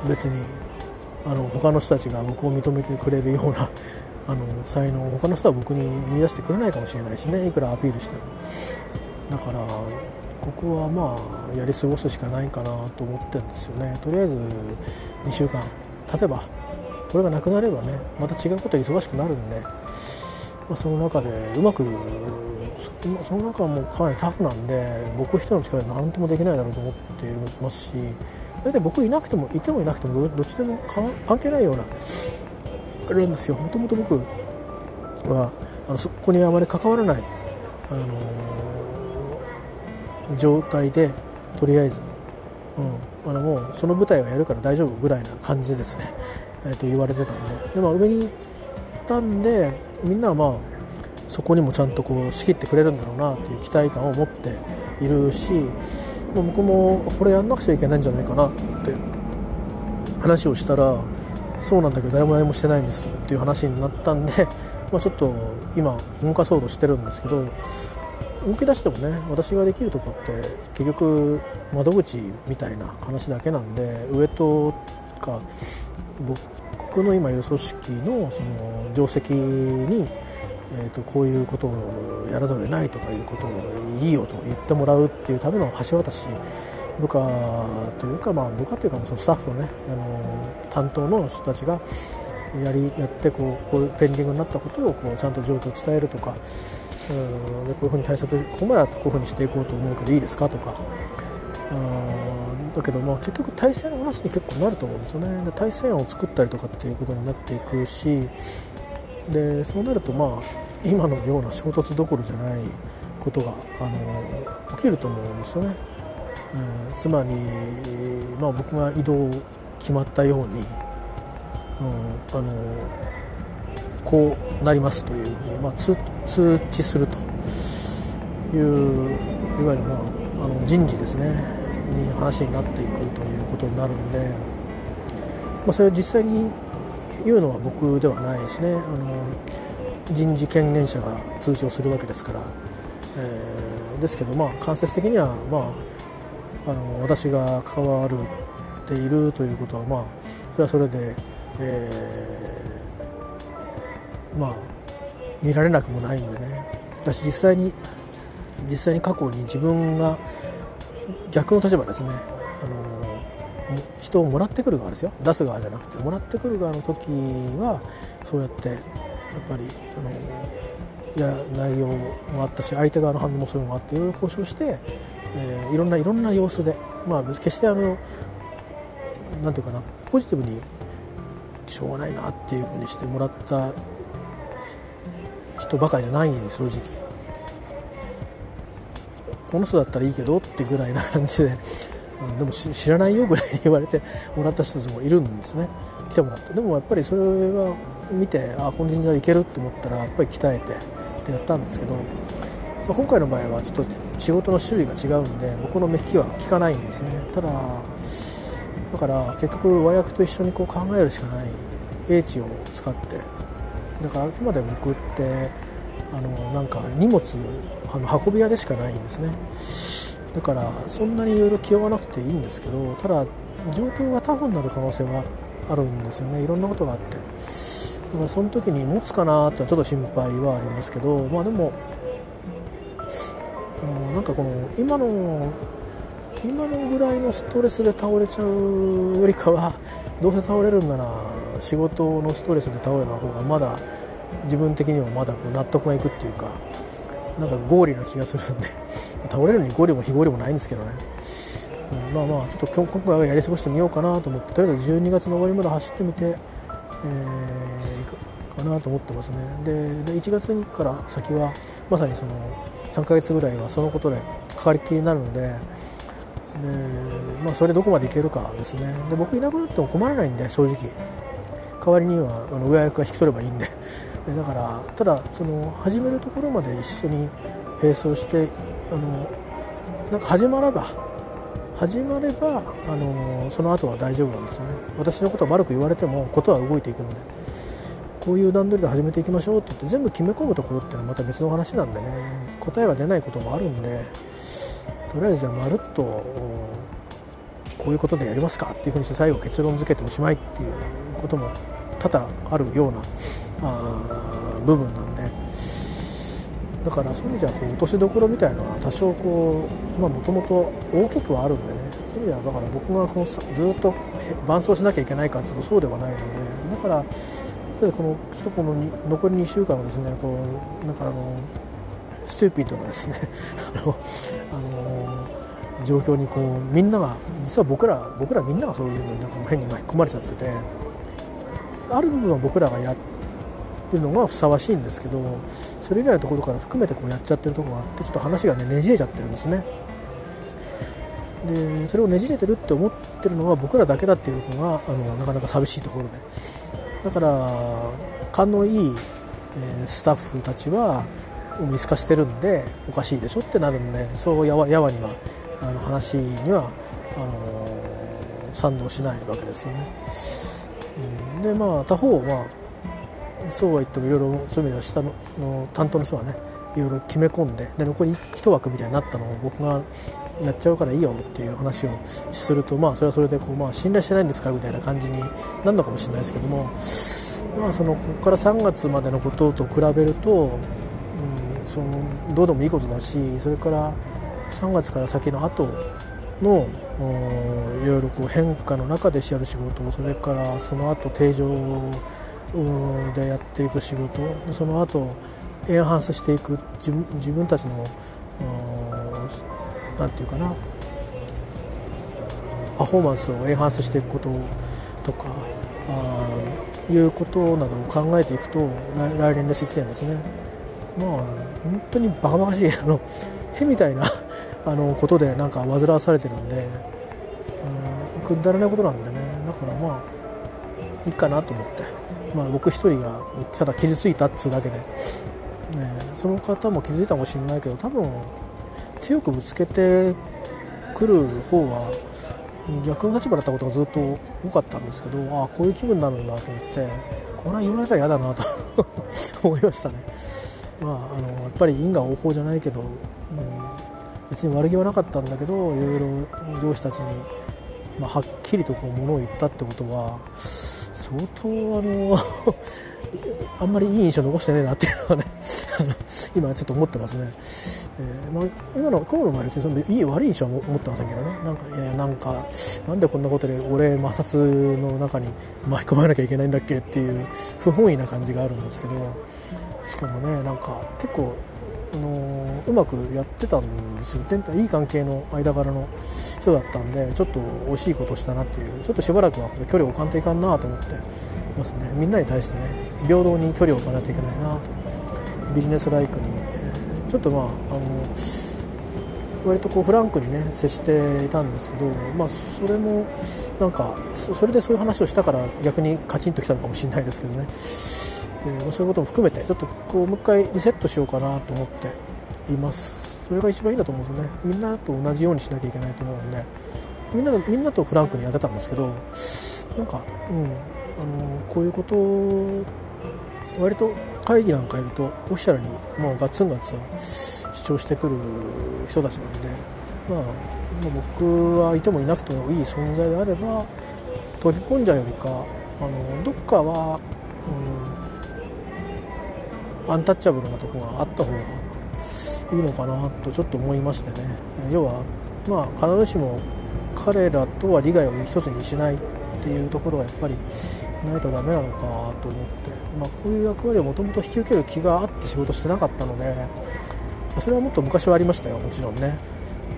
ー、別にあの他の人たちが僕を認めてくれるようなあの才能他の人は僕に見出してくれないかもしれないしね。いくらアピールしても。だからここはまあやり過ごすしかないかなと思ってるんですよね。とりあえず2週間経てばこれがなくなればねまた違うこと忙しくなるんで、まあ、その中でうまくその中はもうかなりタフなんで僕一人の力で何ともできないだろうと思っていますし大体僕いなくてもいてもいなくてもどっちでも関係ないようなあれなんですよ。もともと僕はあのそこにあまり関わらない、あのー、状態でとりあえず、うん、あのもうその舞台はやるから大丈夫ぐらいな感じですね。えー、と言われてたんで。で、まあ、上に行ったんでみんなはまあそこにもちゃんとこう仕切ってくれるんだろうなっていう期待感を持っているし、まあ、僕もこれやんなくちゃいけないんじゃないかなって話をしたらそうなんだけど誰も何もしてないんですっていう話になったんで、まあ、ちょっと今動かそうとしてるんですけど動き出してもね私ができるとこって結局窓口みたいな話だけなんで上とか僕の今いる組織のその定石に、えー、とこういうことをやらざるを得ないとかいうことをいいよと言ってもらうっていうための橋渡し部下というか、まあ、部下というかそのスタッフのねあの担当の人たちがやりやってこうこういうペンディングになったことをこうちゃんと状況を伝えるとかうんでこういうふうに対策ここまではこういうふうにしていこうと思うけどいいですかとかだけどまあ結局体制の話に結構なると思うんですよね。で体制案を作ったりとかっていうことになっていくしでそうなるとまあ今のような衝突どころじゃないことがあの起きると思うんですよね、えー、つまり、まあ、僕が移動決まったように、うん、あのこうなりますというふうに、まあ、通知するといういわゆる、まあ、あの人事ですね。に話になっていくということになるんで、まあ、それを実際に言うのは僕ではないしね。あの人事権限者が通知をするわけですから、えー、ですけどまあ間接的にはまああの私が関わるているということはまあそれはそれで、えー、まあ見られなくもないんでね。私実際に実際に過去に自分が逆の立場ですねあの人をもらってくる側ですよ出す側じゃなくてもらってくる側の時はそうやってやっぱりあのいや内容もあったし相手側の反応もそういうのもあっていろいろ交渉して、えー、いろんないろんな様子でまあ決してあのなんていうかなポジティブにしょうがないなっていうふうにしてもらった人ばかりじゃないんです正直。この人だったらいいけどってぐらいな感じで、うん、でも知らないよぐらいに言われてもらった人たちもいるんですね。来てもらって。でもやっぱりそれは見てあこの人材いけると思ったらやっぱり鍛えてってやったんですけど、まあ、今回の場合はちょっと仕事の種類が違うんで僕の目利きは効かないんですね。ただだから結局和訳と一緒にこう考えるしかない。英知を使って。だからあくまで僕ってあのなんか荷物あの運び屋でしかないんですね。だからそんなにいろいろ気負わなくていいんですけどただ状況がタフになる可能性はあるんですよね。いろんなことがあって。だからその時に持つかなってちょっと心配はありますけどまあでもあのなんかこの今の今のぐらいのストレスで倒れちゃうよりかはどうせ倒れるんなら仕事のストレスで倒れた方がまだ自分的にはまだこう納得がいくっていうかなんか合理な気がするんで 倒れるに合理も非合理もないんですけどね、うん、まあまあちょっと今回はやり過ごしてみようかなと思ってとりあえず12月の終わりまで走ってみて、えー、かなと思ってますね。でで1月から先はまさにその3ヶ月ぐらいはそのことでかかりきりになるのでで、まあ、それどこまでいけるかですね。で僕いなくなっても困らないんで正直。代わりにはあの上役が引き取ればいいんで。だからただその始めるところまで一緒に並走してあのなんか始まれば始まればあのその後は大丈夫なんですね。私のことは悪く言われてもことは動いていくのでこういう段取りで始めていきましょうって言って全部決め込むところっていうのはまた別の話なんでね。答えが出ないこともあるんでとりあえずじゃあまるっとこういうことでやりますかっていうふうにして最後結論付けておしまいっていうことも多々あるようなあ部分なんで。だからそういう意味じゃこう落としどころみたいなのは多少こうもともと大きくはあるんでね。そういう意味ではだから僕がこのずっと伴走しなきゃいけないかっていうとそうではないので。だからこのちょっとこの残り2週間はですねこうなんかあのストゥーピッドなですね あの、あの状況にこうみんなが実は僕ら僕らみんながそういうのになんか変に巻き込まれちゃっててある部分は僕らがやってるのがふさわしいんですけどそれ以外のところから含めてこうやっちゃってるとこがあってちょっと話がねねじれちゃってるんですね。でそれをねじれてるって思ってるのは僕らだけだっていうのがあのなかなか寂しいところでだから勘のいい、えー、スタッフたちは見透かしてるんでおかしいでしょってなるんでそうやわやわにはあの話にはあの、賛同しないわけですよね。うん、でまあ他方はそうは言ってもいろいろそういう意味では下の担当の人はねいろいろ決め込んでで残り1枠みたいになったのを僕がやっちゃうからいいよっていう話をするとまあそれはそれでこう、まあ、信頼してないんですかみたいな感じになるのかもしれないですけどもまあそのここから3月までのことと比べると、うん、そのどうでもいいことだしそれから3月から先の後のいろいろこう変化の中でやる仕事それからその後定常でやっていく仕事その後エンハンスしていく自分自分たちの何て言うかなパフォーマンスをエンハンスしていくこととかあいうことなどを考えていくと来年です1年ですね。まあ本当にバカバカしいあのへみたいなあのことでなんか煩わされてるんで、うん、くだらないことなんでね。だからまあいいかなと思って、まあ、僕一人がただ傷ついたっつうだけで、ね、その方も傷ついたかもしれないけど多分強くぶつけてくる方は逆の立場だったことがずっと多かったんですけどああこういう気分になるんだと思ってこれは言われたら嫌だなと 思いましたね。まあ、あのやっぱり因果応報じゃないけど、うん、別に悪気はなかったんだけどいろいろ上司たちに、まあ、はっきりとこうものを言ったってことは相当あの あんまりいい印象残してねえなっていうのはね 今ちょっと思ってますね、えー、まあ、今の今日の場合別にそのいい悪い印象は思ってませんけどね。なんかいやなんかなんでこんなことで俺摩擦の中に巻き込まなきゃいけないんだっけっていう不本意な感じがあるんですけどしかもねなんか結構あのうまくやってたんですよ。いい関係の間柄の人だったんでちょっと惜しいことしたなっていう。ちょっとしばらくはこれ距離を置かんといかんなと思ってますね。みんなに対してね平等に距離を置かないといけないなと。ビジネスライクに、ちょっとまああの割とこうフランクにね接していたんですけど、まあ、それもなんかそれでそういう話をしたから逆にカチンときたのかもしれないですけどね。えー、そういうことも含めてちょっとこうもう一回リセットしようかなと思っています。それが一番いいんだと思うんですよね。みんなと同じようにしなきゃいけないと思うんで。みんなみんなとフランクにやってたんですけどなんか、うん、あのこういうことを割と会議なんかいるとオフィシャルにもうガツンガツン主張してくる人たちなんで、まあ、まあ、僕はいてもいなくてもいい存在であれば溶け込んじゃうよりかあのどっかは、うん、アンタッチャブルなとこがあった方がいいのかなとちょっと思いましてね。要はまあ必ずしも彼らとは利害を一つにしないっていうところがやっぱりないとダメなのかと思って、まあ、こういう役割をもともと引き受ける気があって仕事してなかったのでそれはもっと昔はありましたよ。もちろんね、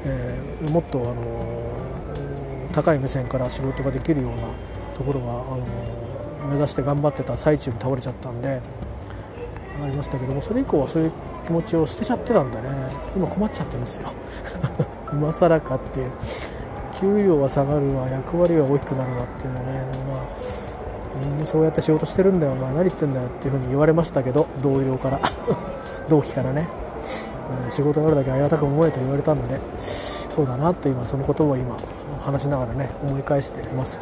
えー、もっと、あのー、高い目線から仕事ができるようなところはあのー、目指して頑張ってた最中に倒れちゃったんでありましたけどもそれ以降はそういう気持ちを捨てちゃってたんでね。今困っちゃってるんですよ。今更かって。いう給料は下がるわ役割は大きくなるわっていうのはね。まあみんなそうやって仕事してるんだよお前何言ってんだよっていうふうに言われましたけど同僚から。同期からね、うん仕事があるだけありがたく思えと言われたんでそうだなと今そのことを今話しながらね思い返しています。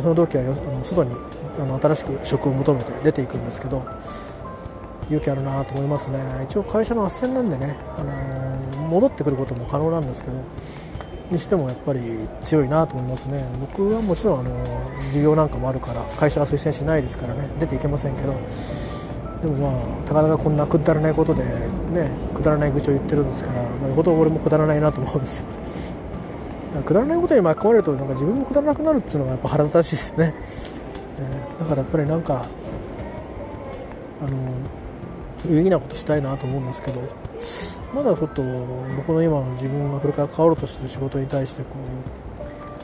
その同期は外にあの新しく職を求めて出ていくんですけど勇気あるなと思いますね。一応会社の斡旋なんでね、あのー、戻ってくることも可能なんですけどにしてもやっぱり強いなと思いますね。僕はもちろんあの事業なんかもあるから会社が推薦しないですからね出ていけませんけどでもまあたかだかこんなくだらないことでねくだらない愚痴を言ってるんですから、まあ、よほど俺もくだらないなと思うんですよ。だからくだらないことに巻き込まれるとなんか自分もくだらなくなるっていうのがやっぱ腹立たしいですね、えー、だからやっぱりなんかあの有意義なことしたいなと思うんですけどまだちょっと僕の今の自分がこれから変わろうとしてる仕事に対してこ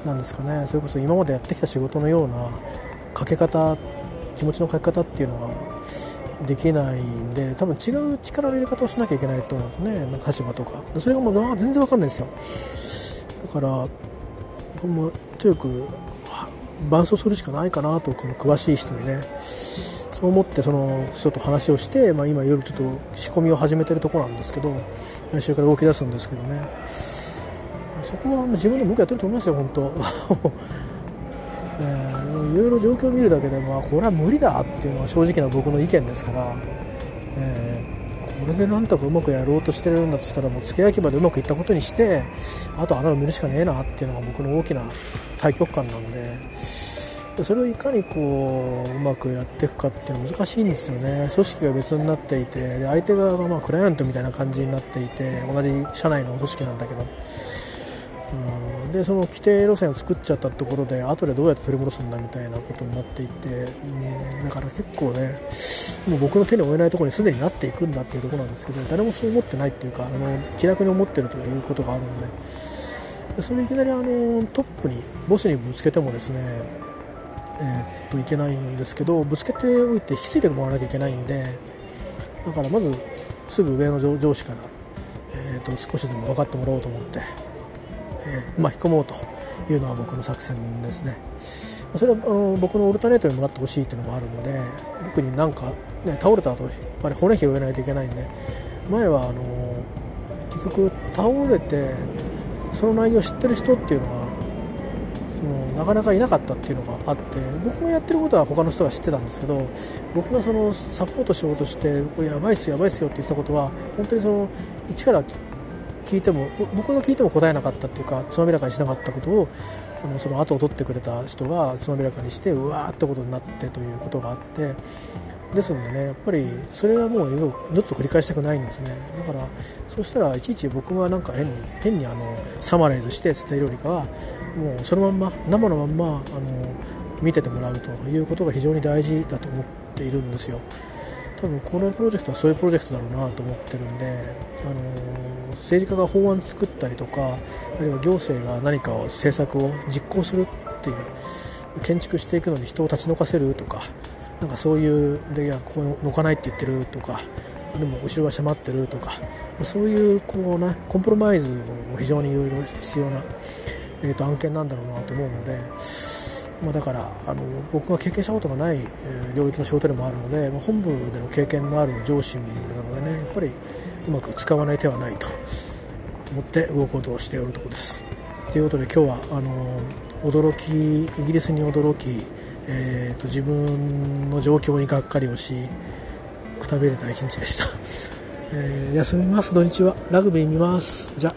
うなんですかねそれこそ今までやってきた仕事のようなかけ方気持ちの書き方っていうのができないんで多分違う力の入れ方をしなきゃいけないと思うんですね。なんか立場とか。それがもう全然わかんないですよ。だからもうとにかく伴走するしかないかなとこの詳しい人にね。そう思ってその人と話をして、まあ、今いろいろちょっと仕込みを始めてるとこなんですけど来週から動き出すんですけどねそこは自分でも僕やってると思いますよ本当 えー、いろいろ状況を見るだけで、まあ、これは無理だっていうのは正直な僕の意見ですから、えー、これでなんとかうまくやろうとしてるんだとしたらもう付け焼き場でうまくいったことにしてあと穴を見るしかねえなっていうのが僕の大きな対極感なんで。でそれをいかにこううまくやっていくかっていうのは難しいんですよね。組織が別になっていてで相手側がまあクライアントみたいな感じになっていて同じ社内の組織なんだけど、うん、でその規定路線を作っちゃったところで後でどうやって取り戻すんだみたいなことになっていて、うん、だから結構ねもう僕の手に負えないところにすでになっていくんだっていうところなんですけど誰もそう思ってないっていうかあの気楽に思ってるということがあるので。それいきなりあのトップにボスにぶつけてもですねえー、っといけないんですけどぶつけておいて引き継いでもらわなきゃいけないんでだからまずすぐ上の上司から、えー、っと少しでも分かってもらおうと思って、えー、まあ、引き込もうというのは僕の作戦ですね。それはあの僕のオルタネートにもらってほしいっていうのもあるので僕になんか、ね、倒れた後やっぱり骨拾えないといけないんで前はあの結局倒れてその内容を知ってる人っていうのはなかなかいなかったっていうのがあって僕がやってることは他の人が知ってたんですけど僕がそのサポートしようとしてこれやばいっすやばいっすよって言ったことは本当にその一から聞いても僕が聞いても答えなかったっていうかつまびらかにしなかったことをあのその後を取ってくれた人がつまびらかにしてうわーってことになってということがあってですのでね。やっぱりそれはもう二度と繰り返したくないんですね。だからそうしたらいちいち僕がなんか変に変にあのサマライズして伝えるよりかはもうそのまんま生のまんまあの見ててもらうということが非常に大事だと思っているんですよ。多分このプロジェクトはそういうプロジェクトだろうなと思ってるんで、あの政治家が法案作ったりとかあるいは行政が何かを政策を実行するっていう建築していくのに人を立ち退かせるとかなんかそういうでいやここ抜かないって言ってるとかでも後ろが迫ってるとかそういうこうなコンプロマイズも非常にいろいろ必要な、えー、と案件なんだろうなと思うのでまあ、だからあの僕が経験したことがない領域の仕事でもあるので、まあ、本部での経験のある上司なのでねやっぱりうまく使わない手はないと思って動こうとしておるところです。ということで今日はあの驚きイギリスに驚き、えーと、と自分の状況にがっかりをしくたびれた一日でした、えー、休みます。土日は。ラグビー見ます。じゃ。